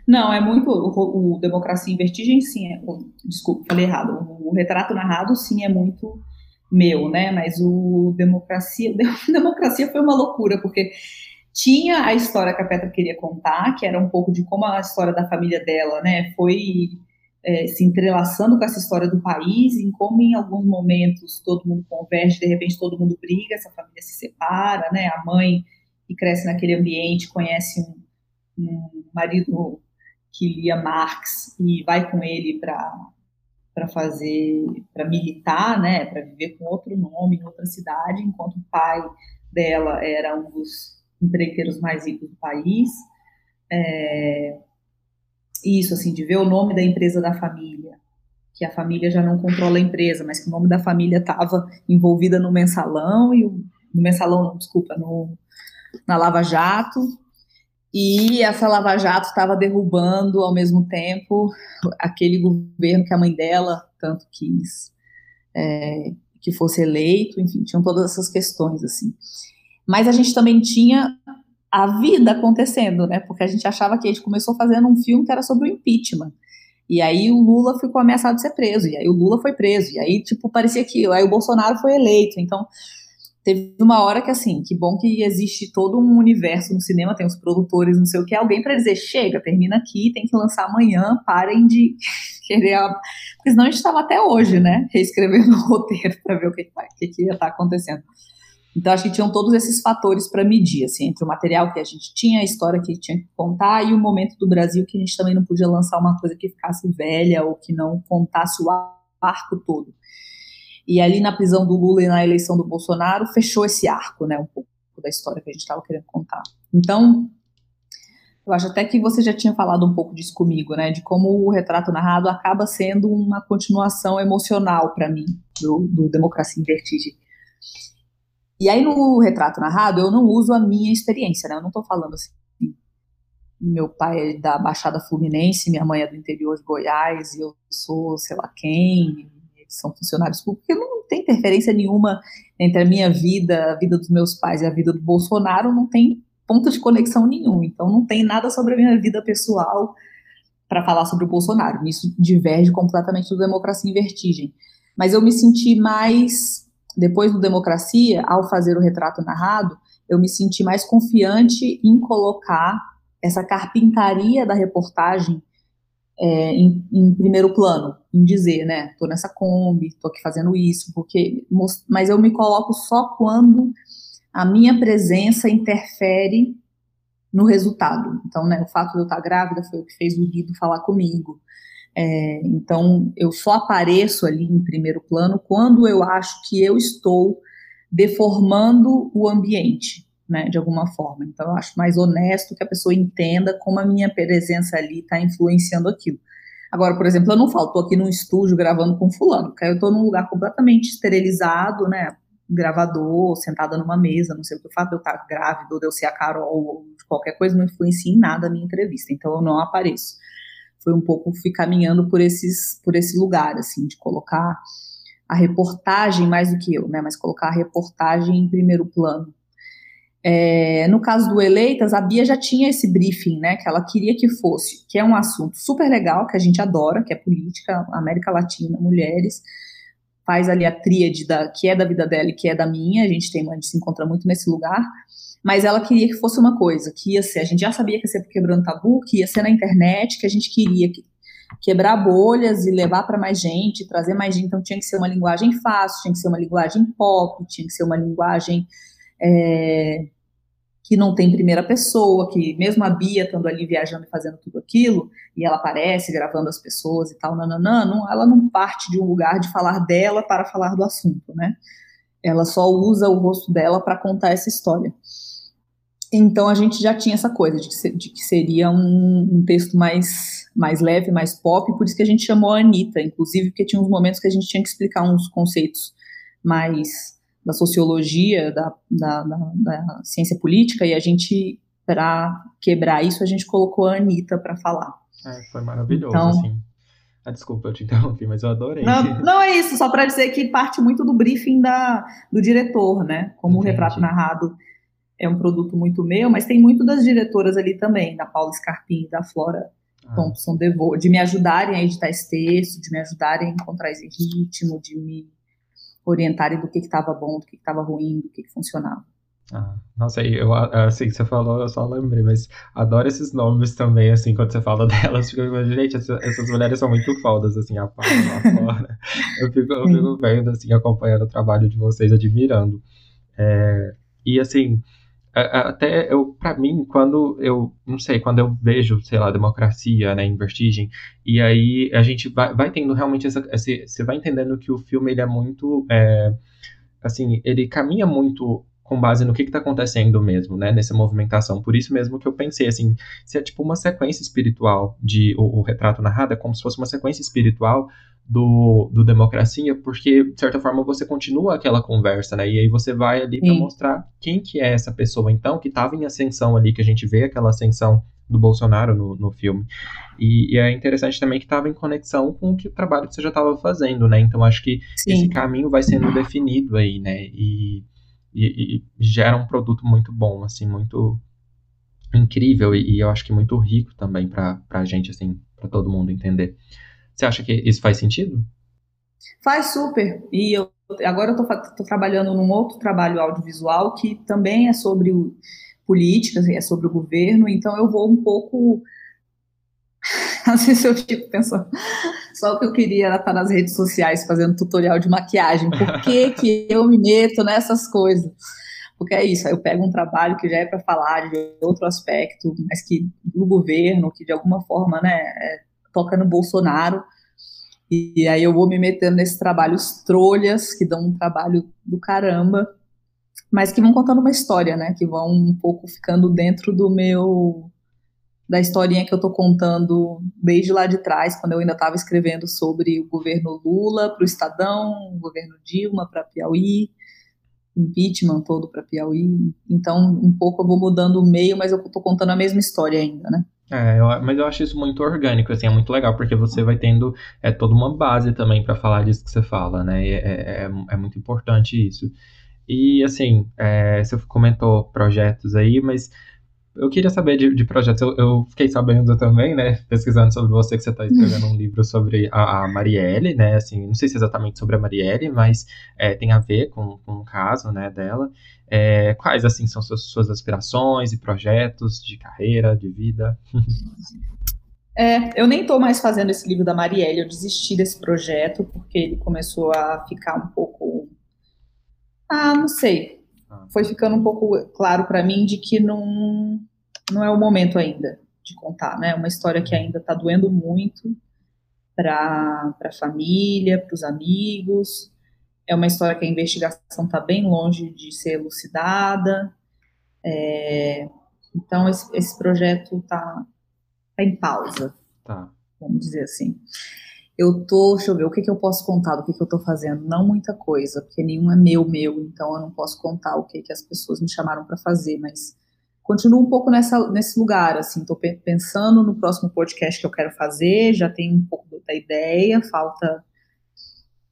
Não, é muito. O, o Democracia em Vertigem, sim. É, o, desculpa, falei errado. O, o, retrato narrado, sim, é muito meu, né? Mas o democracia, democracia foi uma loucura porque tinha a história que a Petra queria contar, que era um pouco de como a história da família dela, né, foi é, se entrelaçando com essa história do país, em como em alguns momentos todo mundo converge, de repente todo mundo briga, essa família se separa, né, a mãe que cresce naquele ambiente conhece um, um marido que lia Marx e vai com ele para para fazer, para militar, né, para viver com outro nome em outra cidade, enquanto o pai dela era um dos empreiteiros mais ricos do país. É, isso, assim, de ver o nome da empresa da família, que a família já não controla a empresa, mas que o nome da família estava envolvida no mensalão, e o, no mensalão, não, desculpa, no, na Lava Jato, e essa Lava Jato estava derrubando ao mesmo tempo aquele governo que a mãe dela tanto quis é, que fosse eleito, enfim, tinham todas essas questões assim. Mas a gente também tinha a vida acontecendo, né? Porque a gente achava que a gente começou fazendo um filme que era sobre o impeachment. E aí o Lula ficou ameaçado de ser preso, e aí o Lula foi preso, e aí, tipo, parecia que aí o Bolsonaro foi eleito. Então, teve uma hora que, assim, que bom que existe todo um universo no cinema, tem os produtores, não sei o que, alguém para dizer, chega, termina aqui, tem que lançar amanhã, parem de querer. A... Porque senão a gente estava até hoje, né, reescrevendo o roteiro para ver o que, que, que ia estar tá acontecendo. Então, acho que tinham todos esses fatores para medir, assim, entre o material que a gente tinha, a história que tinha que contar e o momento do Brasil que a gente também não podia lançar uma coisa que ficasse velha ou que não contasse o arco todo. E ali na prisão do Lula e na eleição do Bolsonaro, fechou esse arco, né, um pouco da história que a gente estava querendo contar. Então, eu acho até que você já tinha falado um pouco disso comigo, né, de como o retrato narrado acaba sendo uma continuação emocional para mim do, do Democracia em Vertigem e aí no retrato narrado eu não uso a minha experiência, né? Eu não estou falando assim, meu pai é da Baixada Fluminense, minha mãe é do interior de Goiás, e eu sou sei lá quem, são funcionários públicos, porque não tem interferência nenhuma entre a minha vida, a vida dos meus pais e a vida do Bolsonaro, não tem ponto de conexão nenhum. Então não tem nada sobre a minha vida pessoal para falar sobre o Bolsonaro. Isso diverge completamente do Democracia em Vertigem. Mas eu me senti mais depois do Democracia, ao fazer o retrato narrado, eu me senti mais confiante em colocar essa carpintaria da reportagem é, em, em, primeiro plano, em dizer, né, tô nessa Kombi, tô aqui fazendo isso, porque, mas eu me coloco só quando a minha presença interfere no resultado. Então, né, o fato de eu estar grávida foi o que fez o Guido falar comigo. É, então, eu só apareço ali em primeiro plano quando eu acho que eu estou deformando o ambiente, né, de alguma forma. Então, eu acho mais honesto que a pessoa entenda como a minha presença ali está influenciando aquilo. Agora, por exemplo, eu não falo, estou aqui num estúdio gravando com fulano, porque eu estou num lugar completamente esterilizado, né, gravador, sentada numa mesa, não sei o que, o fato de eu estar grávida ou de eu ser a Carol ou qualquer coisa não influencia em nada a minha entrevista, então eu não apareço foi um pouco fui caminhando por esses por esse lugar assim de colocar a reportagem mais do que eu, né? Mas colocar a reportagem em primeiro plano. É, no caso do Eleitas, a Bia já tinha esse briefing, né? Que ela queria que fosse, que é um assunto super legal, que a gente adora, que é política, América Latina, mulheres. Faz ali a tríade da, que é da vida dela e que é da minha. A gente tem, a gente se encontra muito nesse lugar mas ela queria que fosse uma coisa, que ia ser, a gente já sabia que ia ser quebrando tabu, que ia ser na internet, que a gente queria que, quebrar bolhas e levar para mais gente, trazer mais gente, então tinha que ser uma linguagem fácil, tinha que ser uma linguagem pop, tinha que ser uma linguagem é, que não tem primeira pessoa, que mesmo a Bia estando ali viajando e fazendo tudo aquilo, e ela aparece gravando as pessoas e tal, nananã, não, ela não parte de um lugar de falar dela para falar do assunto, né? Ela só usa o rosto dela para contar essa história. Então a gente já tinha essa coisa de que, ser, de que seria um, um, texto mais, mais leve, mais pop, por isso que a gente chamou a Anitta, inclusive porque tinha uns momentos que a gente tinha que explicar uns conceitos mais da sociologia, da, da, da, da ciência política, e a gente, para quebrar isso, a gente colocou a Anitta para falar. É, foi maravilhoso, então, assim. Ah, desculpa, eu te interrompi, mas eu adorei. Não, não é isso, só para dizer que parte muito do briefing da, do diretor, né? Como Entendi. o retrato narrado é um produto muito meu, mas tem muito das diretoras ali também, da Paula Scarpim, da Flora ah. Thompson DeVoe, de me ajudarem a editar esse texto, de me ajudarem a encontrar esse ritmo, de me orientarem do que estava bom, do que estava ruim, do que, que funcionava. Ah, nossa, eu, assim, você falou, eu só lembrei, mas adoro esses nomes também, assim, quando você fala delas, fico gente, essas, essas mulheres são muito fodas, assim, a parte lá fora. Eu fico, eu fico vendo, assim, acompanhando o trabalho de vocês, admirando. É, e, assim, até eu, para mim, quando eu, não sei, quando eu vejo, sei lá, democracia, né, em Vertigem, e aí a gente vai, vai tendo realmente essa, você vai entendendo que o filme, ele é muito, é, assim, ele caminha muito com base no que está acontecendo mesmo, né, nessa movimentação. Por isso mesmo que eu pensei, assim, se é tipo uma sequência espiritual de o, o retrato narrado, é como se fosse uma sequência espiritual do, do Democracia, porque, de certa forma, você continua aquela conversa, né, e aí você vai ali para mostrar quem que é essa pessoa, então, que estava em ascensão ali, que a gente vê aquela ascensão do Bolsonaro no, no filme. E, e, é interessante também que estava em conexão com o, que, o trabalho que você já estava fazendo, né? Então acho que Sim. esse caminho vai sendo definido aí, né? E, e, e, gera um produto muito bom, assim, muito incrível e, eu acho que muito rico também para a gente, assim, para todo mundo entender. Você acha que isso faz sentido? Faz super. E eu, agora eu estou trabalhando num outro trabalho audiovisual que também é sobre políticas, é sobre o governo, então eu vou um pouco Às vezes eu fico pensando, só o que eu queria era estar nas redes sociais fazendo tutorial de maquiagem. Por que, que eu me meto nessas coisas? Porque é isso, eu pego um trabalho que já é para falar de outro aspecto, mas que do governo, que de alguma forma né, é, toca no Bolsonaro, e aí eu vou me metendo nesses trabalhos trolhas, que dão um trabalho do caramba, mas que vão contando uma história, né? Que vão um pouco ficando dentro do meu da historinha que eu estou contando desde lá de trás, quando eu ainda estava escrevendo sobre o governo Lula para o Estadão, o governo Dilma para Piauí, impeachment todo para Piauí. Então, um pouco eu vou mudando o meio, mas eu estou contando a mesma história ainda, né? É, eu, mas eu acho isso muito orgânico, assim, é muito legal, porque você vai tendo é, toda uma base também para falar disso que você fala, né? É, é, é, muito importante isso. E, assim, é, você comentou projetos aí, mas eu queria saber de, de projetos. Eu, eu, fiquei sabendo também, né, pesquisando sobre você, que você está escrevendo um livro sobre a, a, Marielle, né, assim, não sei se é exatamente sobre a Marielle, mas é, tem a ver com, com o caso, né, dela. É, quais, assim, são suas, suas aspirações e projetos de carreira, de vida? É, eu nem estou mais fazendo esse livro da Marielle, eu desisti desse projeto, porque ele começou a ficar um pouco... Ah, não sei, foi ficando um pouco claro para mim de que não, não é o momento ainda de contar, né? É uma história que ainda está doendo muito para a família, para os amigos. É uma história que a investigação está bem longe de ser elucidada. É, então, esse, esse projeto está tá em pausa, tá. vamos dizer assim. Eu tô, deixa eu ver, o que, que eu posso contar do que, que eu tô fazendo? Não muita coisa, porque nenhum é meu, meu, então eu não posso contar o que, que as pessoas me chamaram para fazer, mas continuo um pouco nessa, nesse lugar, assim, tô pensando no próximo podcast que eu quero fazer, já tenho um pouco da ideia, falta,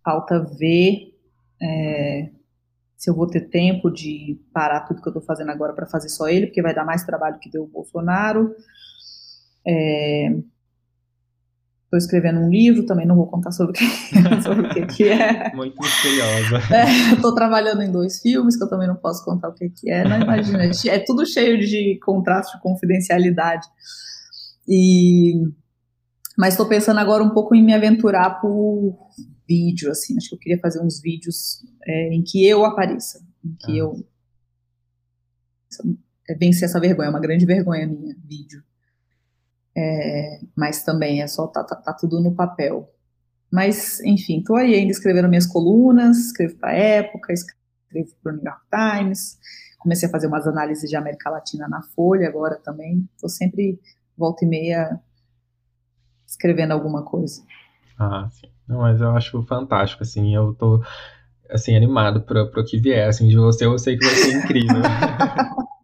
falta ver é, se eu vou ter tempo de parar tudo que eu tô fazendo agora para fazer só ele, porque vai dar mais trabalho que deu o Bolsonaro. É, Estou escrevendo um livro, também não vou contar sobre o que, sobre o que, que é. Muito misteriosa. É, Estou trabalhando em dois filmes, que eu também não posso contar o que, que é. Não imagina, é tudo cheio de contraste de confidencialidade. E, mas estou pensando agora um pouco em me aventurar por vídeo, assim. Acho que eu queria fazer uns vídeos é, em que eu apareça, em que ah. eu é, vencer essa vergonha, é uma grande vergonha minha, vídeo. É, mas também é só tá, tá, tá, tudo no papel. Mas, enfim, estou aí ainda escrevendo minhas colunas, escrevo para a época, escrevo para o New York Times, comecei a fazer umas análises de América Latina na Folha agora também. Estou sempre, volta e meia, escrevendo alguma coisa. Ah, sim. Não, mas eu acho fantástico, assim, eu tô, assim, animado para o que vier, assim, de você, eu sei que vai ser incrível.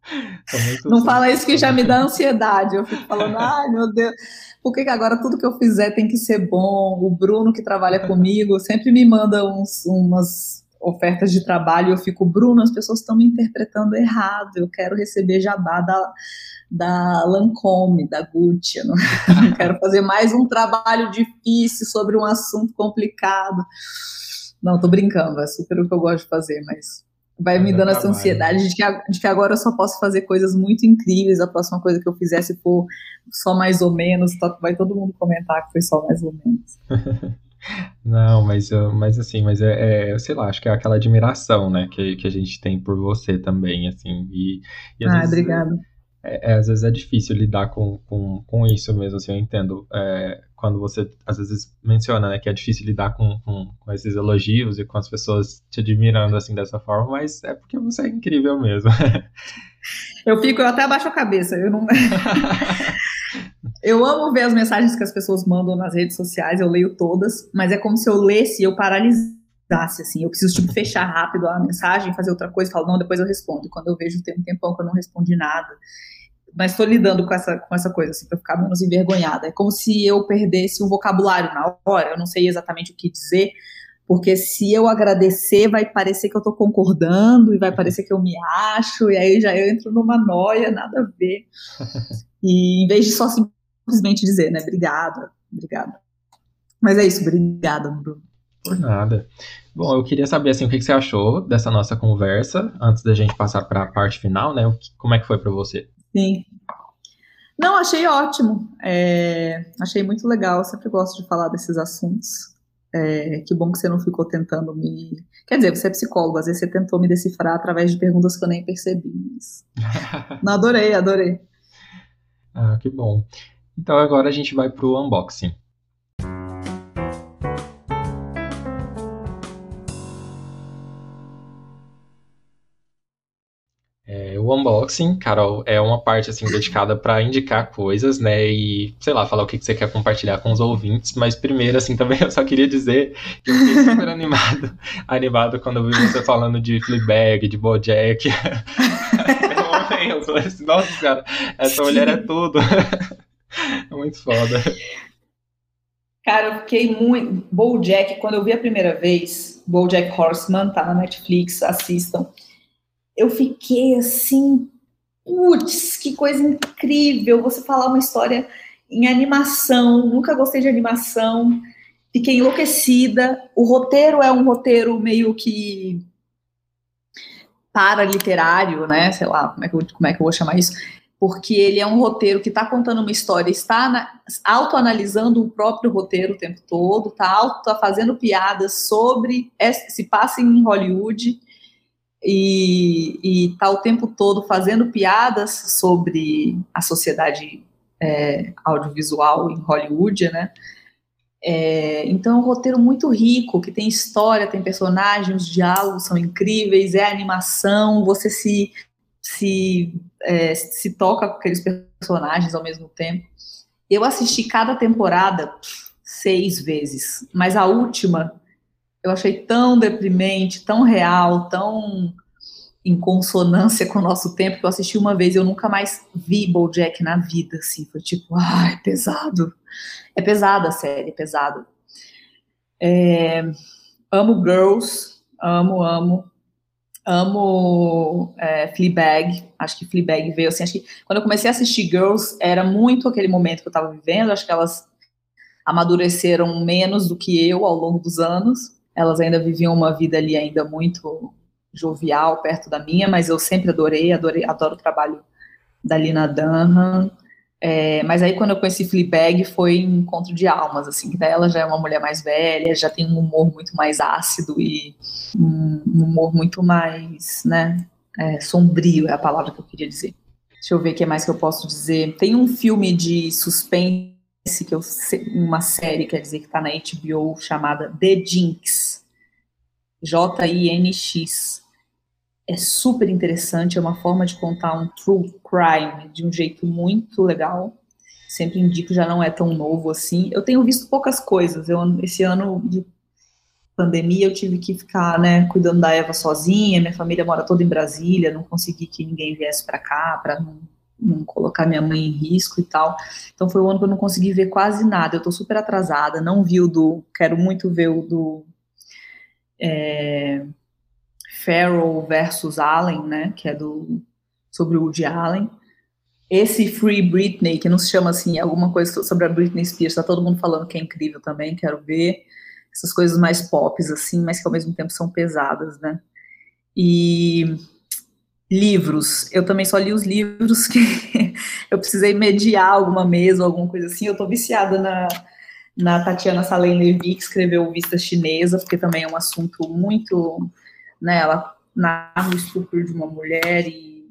Não fala isso que já me dá ansiedade. Eu fico falando, ai meu Deus, por que, que agora tudo que eu fizer tem que ser bom? O Bruno, que trabalha comigo, sempre me manda uns, umas ofertas de trabalho. Eu fico, Bruno, as pessoas estão me interpretando errado. Eu quero receber jabá da, da Lancome, da Gucci. Não, não quero fazer mais um trabalho difícil sobre um assunto complicado. Não, tô brincando, é super o que eu gosto de fazer, mas vai me dando essa ansiedade de que, de que agora eu só posso fazer coisas muito incríveis. A próxima coisa que eu fizer, se for só mais ou menos, tá, vai todo mundo comentar que foi só mais ou menos. Não, mas, mas assim, mas é, é, sei lá, acho que é aquela admiração, né, que, que a gente tem por você também, assim, e, e ah, vezes, obrigada. É, é, às vezes é difícil lidar com, com, com isso mesmo, assim, eu entendo, é, quando você às vezes menciona, né, que é difícil lidar com, com, com, esses elogios e com as pessoas te admirando assim dessa forma, mas é porque você é incrível mesmo. Eu fico, eu até abaixo a cabeça, eu não. eu amo ver as mensagens que as pessoas mandam nas redes sociais, eu leio todas, mas é como se eu lesse e eu paralisasse, assim, eu preciso, tipo, fechar rápido a mensagem, fazer outra coisa, falo, não, depois eu respondo. E quando eu vejo tem um tempão que eu não respondi nada, mas estou lidando com essa, com essa coisa, assim, para ficar menos envergonhada. É como se eu perdesse um vocabulário na hora, eu não sei exatamente o que dizer, porque se eu agradecer, vai parecer que eu estou concordando, e vai parecer que eu me acho, e aí já eu entro numa noia, nada a ver. E em vez de só simplesmente dizer, né, obrigada, obrigada. Mas é isso, obrigada, Bruno. Por nada. Bom, eu queria saber assim, o que você achou dessa nossa conversa, antes da gente passar para a parte final, né? Como é que foi para você? Sim. Não, achei ótimo. É, achei muito legal. Eu sempre gosto de falar desses assuntos. É, que bom que você não ficou tentando me. Quer dizer, você é psicólogo, às vezes você tentou me decifrar através de perguntas que eu nem percebi. Mas... não, adorei, adorei. Ah, que bom. Então agora a gente vai para o unboxing. Unboxing, Carol, é uma parte assim dedicada para indicar coisas, né? E, sei lá, falar o que você quer compartilhar com os ouvintes. Mas primeiro, assim, também eu só queria dizer que eu fiquei super animado, animado quando eu vi você falando de Fleabag, de Bojack. eu falei assim, nossa, cara, essa mulher é tudo. é muito foda. Cara, eu fiquei muito. Bojack, quando eu vi a primeira vez, Bojack Horseman, tá na Netflix, assistam eu fiquei assim, putz, que coisa incrível você falar uma história em animação, nunca gostei de animação, fiquei enlouquecida. O roteiro é um roteiro meio que para literário, né? Sei lá, como é que eu, como é que eu vou chamar isso? Porque ele é um roteiro que está contando uma história, está autoanalisando o próprio roteiro o tempo todo, está tá fazendo piadas sobre, se passa em Hollywood, e está o tempo todo fazendo piadas sobre a sociedade é, audiovisual em Hollywood, né? É, então é um roteiro muito rico, que tem história, tem personagens, os diálogos são incríveis, é animação, você se, se, é, se toca com aqueles personagens ao mesmo tempo. Eu assisti cada temporada seis vezes, mas a última eu achei tão deprimente, tão real, tão em consonância com o nosso tempo, que eu assisti uma vez e eu nunca mais vi BoJack na vida, assim, foi tipo, ai, é pesado. É pesada a série, é pesado. É, amo Girls, amo, amo. Amo é, Fleabag, acho que Fleabag veio assim, acho que quando eu comecei a assistir Girls, era muito aquele momento que eu tava vivendo, acho que elas amadureceram menos do que eu ao longo dos anos, elas ainda viviam uma vida ali ainda muito jovial perto da minha, mas eu sempre adorei, adorei adoro o trabalho da Lina Dunham. É, mas aí quando eu conheci Fleabag foi um encontro de almas, assim, que daí ela já é uma mulher mais velha, já tem um humor muito mais ácido e um, humor muito mais, né, é, sombrio é a palavra que eu queria dizer. Deixa eu ver o que mais que eu posso dizer. Tem um filme de suspense que eu uma série, quer dizer, que está na HBO chamada The Jinx. J-I-N-X. É super interessante, é uma forma de contar um true crime de um jeito muito legal. Sempre indico, já não é tão novo assim. Eu tenho visto poucas coisas. Eu, esse ano de pandemia eu tive que ficar, né, cuidando da Eva sozinha. Minha família mora toda em Brasília, não consegui que ninguém viesse para cá para não não colocar minha mãe em risco e tal. Então foi o ano que eu não consegui ver quase nada. Eu tô super atrasada, não vi o do. Quero muito ver o do. É, Farrell versus Allen, né? Que é do. Sobre o Woody Allen. Esse Free Britney, que não se chama assim, é alguma coisa sobre a Britney Spears, tá todo mundo falando que é incrível também, quero ver. essas coisas mais pop, assim, mas que ao mesmo tempo são pesadas, né? E livros, eu também só li os livros que eu precisei mediar alguma mesa, alguma coisa assim. Eu tô viciada na, na Tatiana Salem Levy, que escreveu Vista Chinesa, porque também é um assunto muito, né, ela narra o estupro de uma mulher e,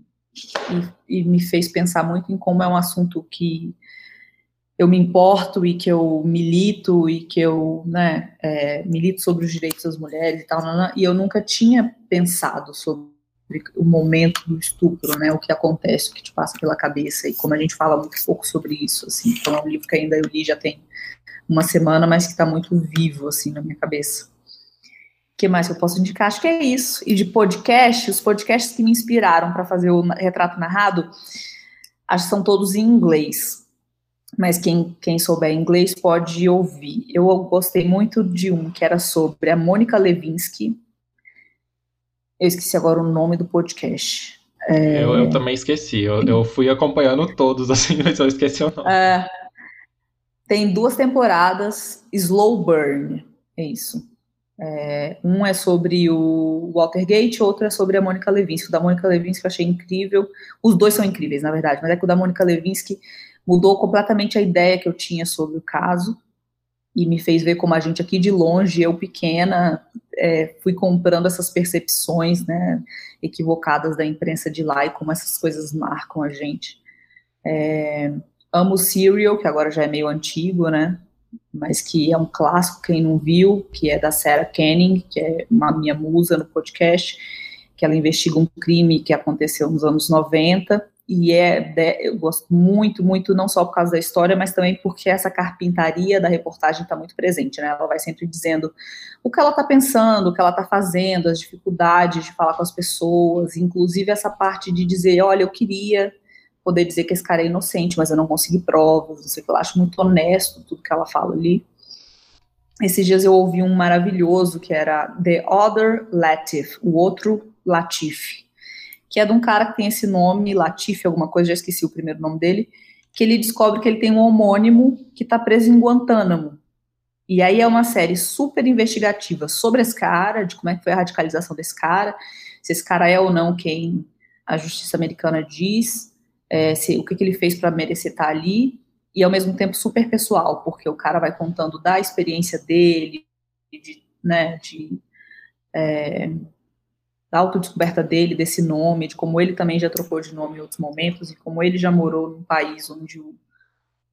e, e me fez pensar muito em como é um assunto que eu me importo e que eu milito e que eu né, é, milito sobre os direitos das mulheres e tal, e eu nunca tinha pensado sobre o momento do estupro, né, o que acontece, o que te passa pela cabeça, e como a gente fala muito pouco sobre isso, assim, então é um livro que ainda eu li já tem uma semana, mas que está muito vivo, assim, na minha cabeça. O que mais eu posso indicar? Acho que é isso. E de podcast, os podcasts que me inspiraram para fazer o retrato narrado, acho que são todos em inglês mas quem, quem souber inglês pode ouvir. Eu gostei muito de um que era sobre a Mônica Levinsky. Eu esqueci agora o nome do podcast. É... Eu, eu, também esqueci. Eu, eu, fui acompanhando todos, assim, mas eu esqueci o nome. É... Tem duas temporadas, Slow Burn, é isso. É, um é sobre o Watergate, outro é sobre a Mônica Levinsky. O da Mônica Levinsky eu achei incrível. Os dois são incríveis, na verdade, mas é que o da Mônica Levinsky mudou completamente a ideia que eu tinha sobre o caso e me fez ver como a gente aqui de longe, eu pequena, é, fui comprando essas percepções né, equivocadas da imprensa de lá e como essas coisas marcam a gente. É, amo Serial, que agora já é meio antigo, né? Mas que é um clássico, quem não viu, que é da Sarah Canning, que é uma minha musa no podcast, que ela investiga um crime que aconteceu nos anos 90 e é eu gosto muito, muito, não só por causa da história, mas também porque essa carpintaria da reportagem está muito presente, né? Ela vai sempre dizendo o que ela está pensando, o que ela está fazendo, as dificuldades de falar com as pessoas, inclusive essa parte de dizer, olha, eu queria poder dizer que esse cara é inocente, mas eu não consegui provas, não sei que, eu acho muito honesto tudo que ela fala ali. Esses dias eu ouvi um maravilhoso que era The Other Latif, o outro Latif, que é de um cara que tem esse nome, Latif, alguma coisa, já esqueci o primeiro nome dele, que ele descobre que ele tem um homônimo que está preso em Guantánamo. E aí é uma série super investigativa sobre esse cara, de como é que foi a radicalização desse cara, se esse cara é ou não quem a justiça americana diz, é, se, o que, que ele fez para merecer estar tá ali, e ao mesmo tempo super pessoal, porque o cara vai contando da experiência dele, de, né, de é, da autodescoberta dele, desse nome, de como ele também já trocou de nome em outros momentos, e como ele já morou num país onde o,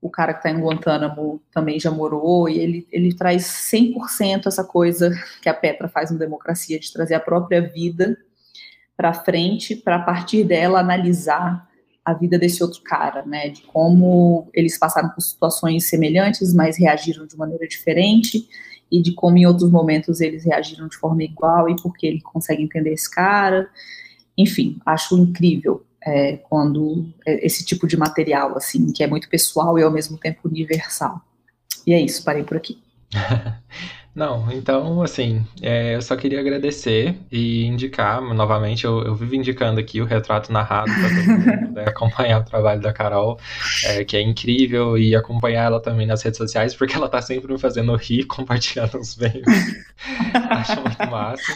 o cara que está em Guantánamo também já morou, e ele, ele traz 100% essa coisa que a Petra faz no Democracia, de trazer a própria vida para frente, para a partir dela analisar a vida desse outro cara, né, de como eles passaram por situações semelhantes, mas reagiram de maneira diferente, e de como em outros momentos eles reagiram de forma igual e porque ele consegue entender esse cara. Enfim, acho incrível é, quando é, esse tipo de material, assim, que é muito pessoal e ao mesmo tempo universal. E é isso, parei por aqui. Não, então, assim, é, eu só queria agradecer e indicar, novamente, eu, eu vivo indicando aqui o retrato narrado para todo mundo né, acompanhar o trabalho da Carol, é, que é incrível, e acompanhar ela também nas redes sociais, porque ela tá sempre me fazendo rir, compartilhando os memes. Acho muito massa.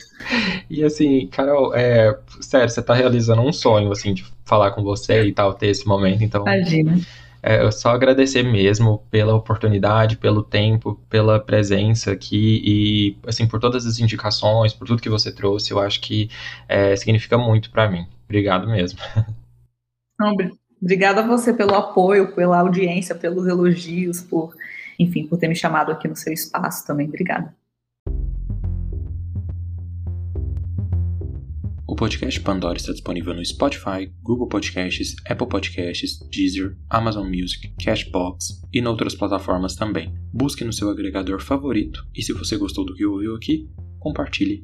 E assim, Carol, é, sério, você tá realizando um sonho, assim, de falar com você e tal, ter esse momento, então. Imagina é só agradecer mesmo pela oportunidade, pelo tempo, pela presença aqui e, assim, por todas as indicações, por tudo que você trouxe. Eu acho que é, significa muito para mim. Obrigado mesmo. Obrigada a você pelo apoio, pela audiência, pelos elogios, por, enfim, por ter me chamado aqui no seu espaço também. Obrigada. O podcast Pandora está disponível no Spotify, Google Podcasts, Apple Podcasts, Deezer, Amazon Music, Cashbox e em outras plataformas também. Busque no seu agregador favorito e se você gostou do que ouviu aqui, compartilhe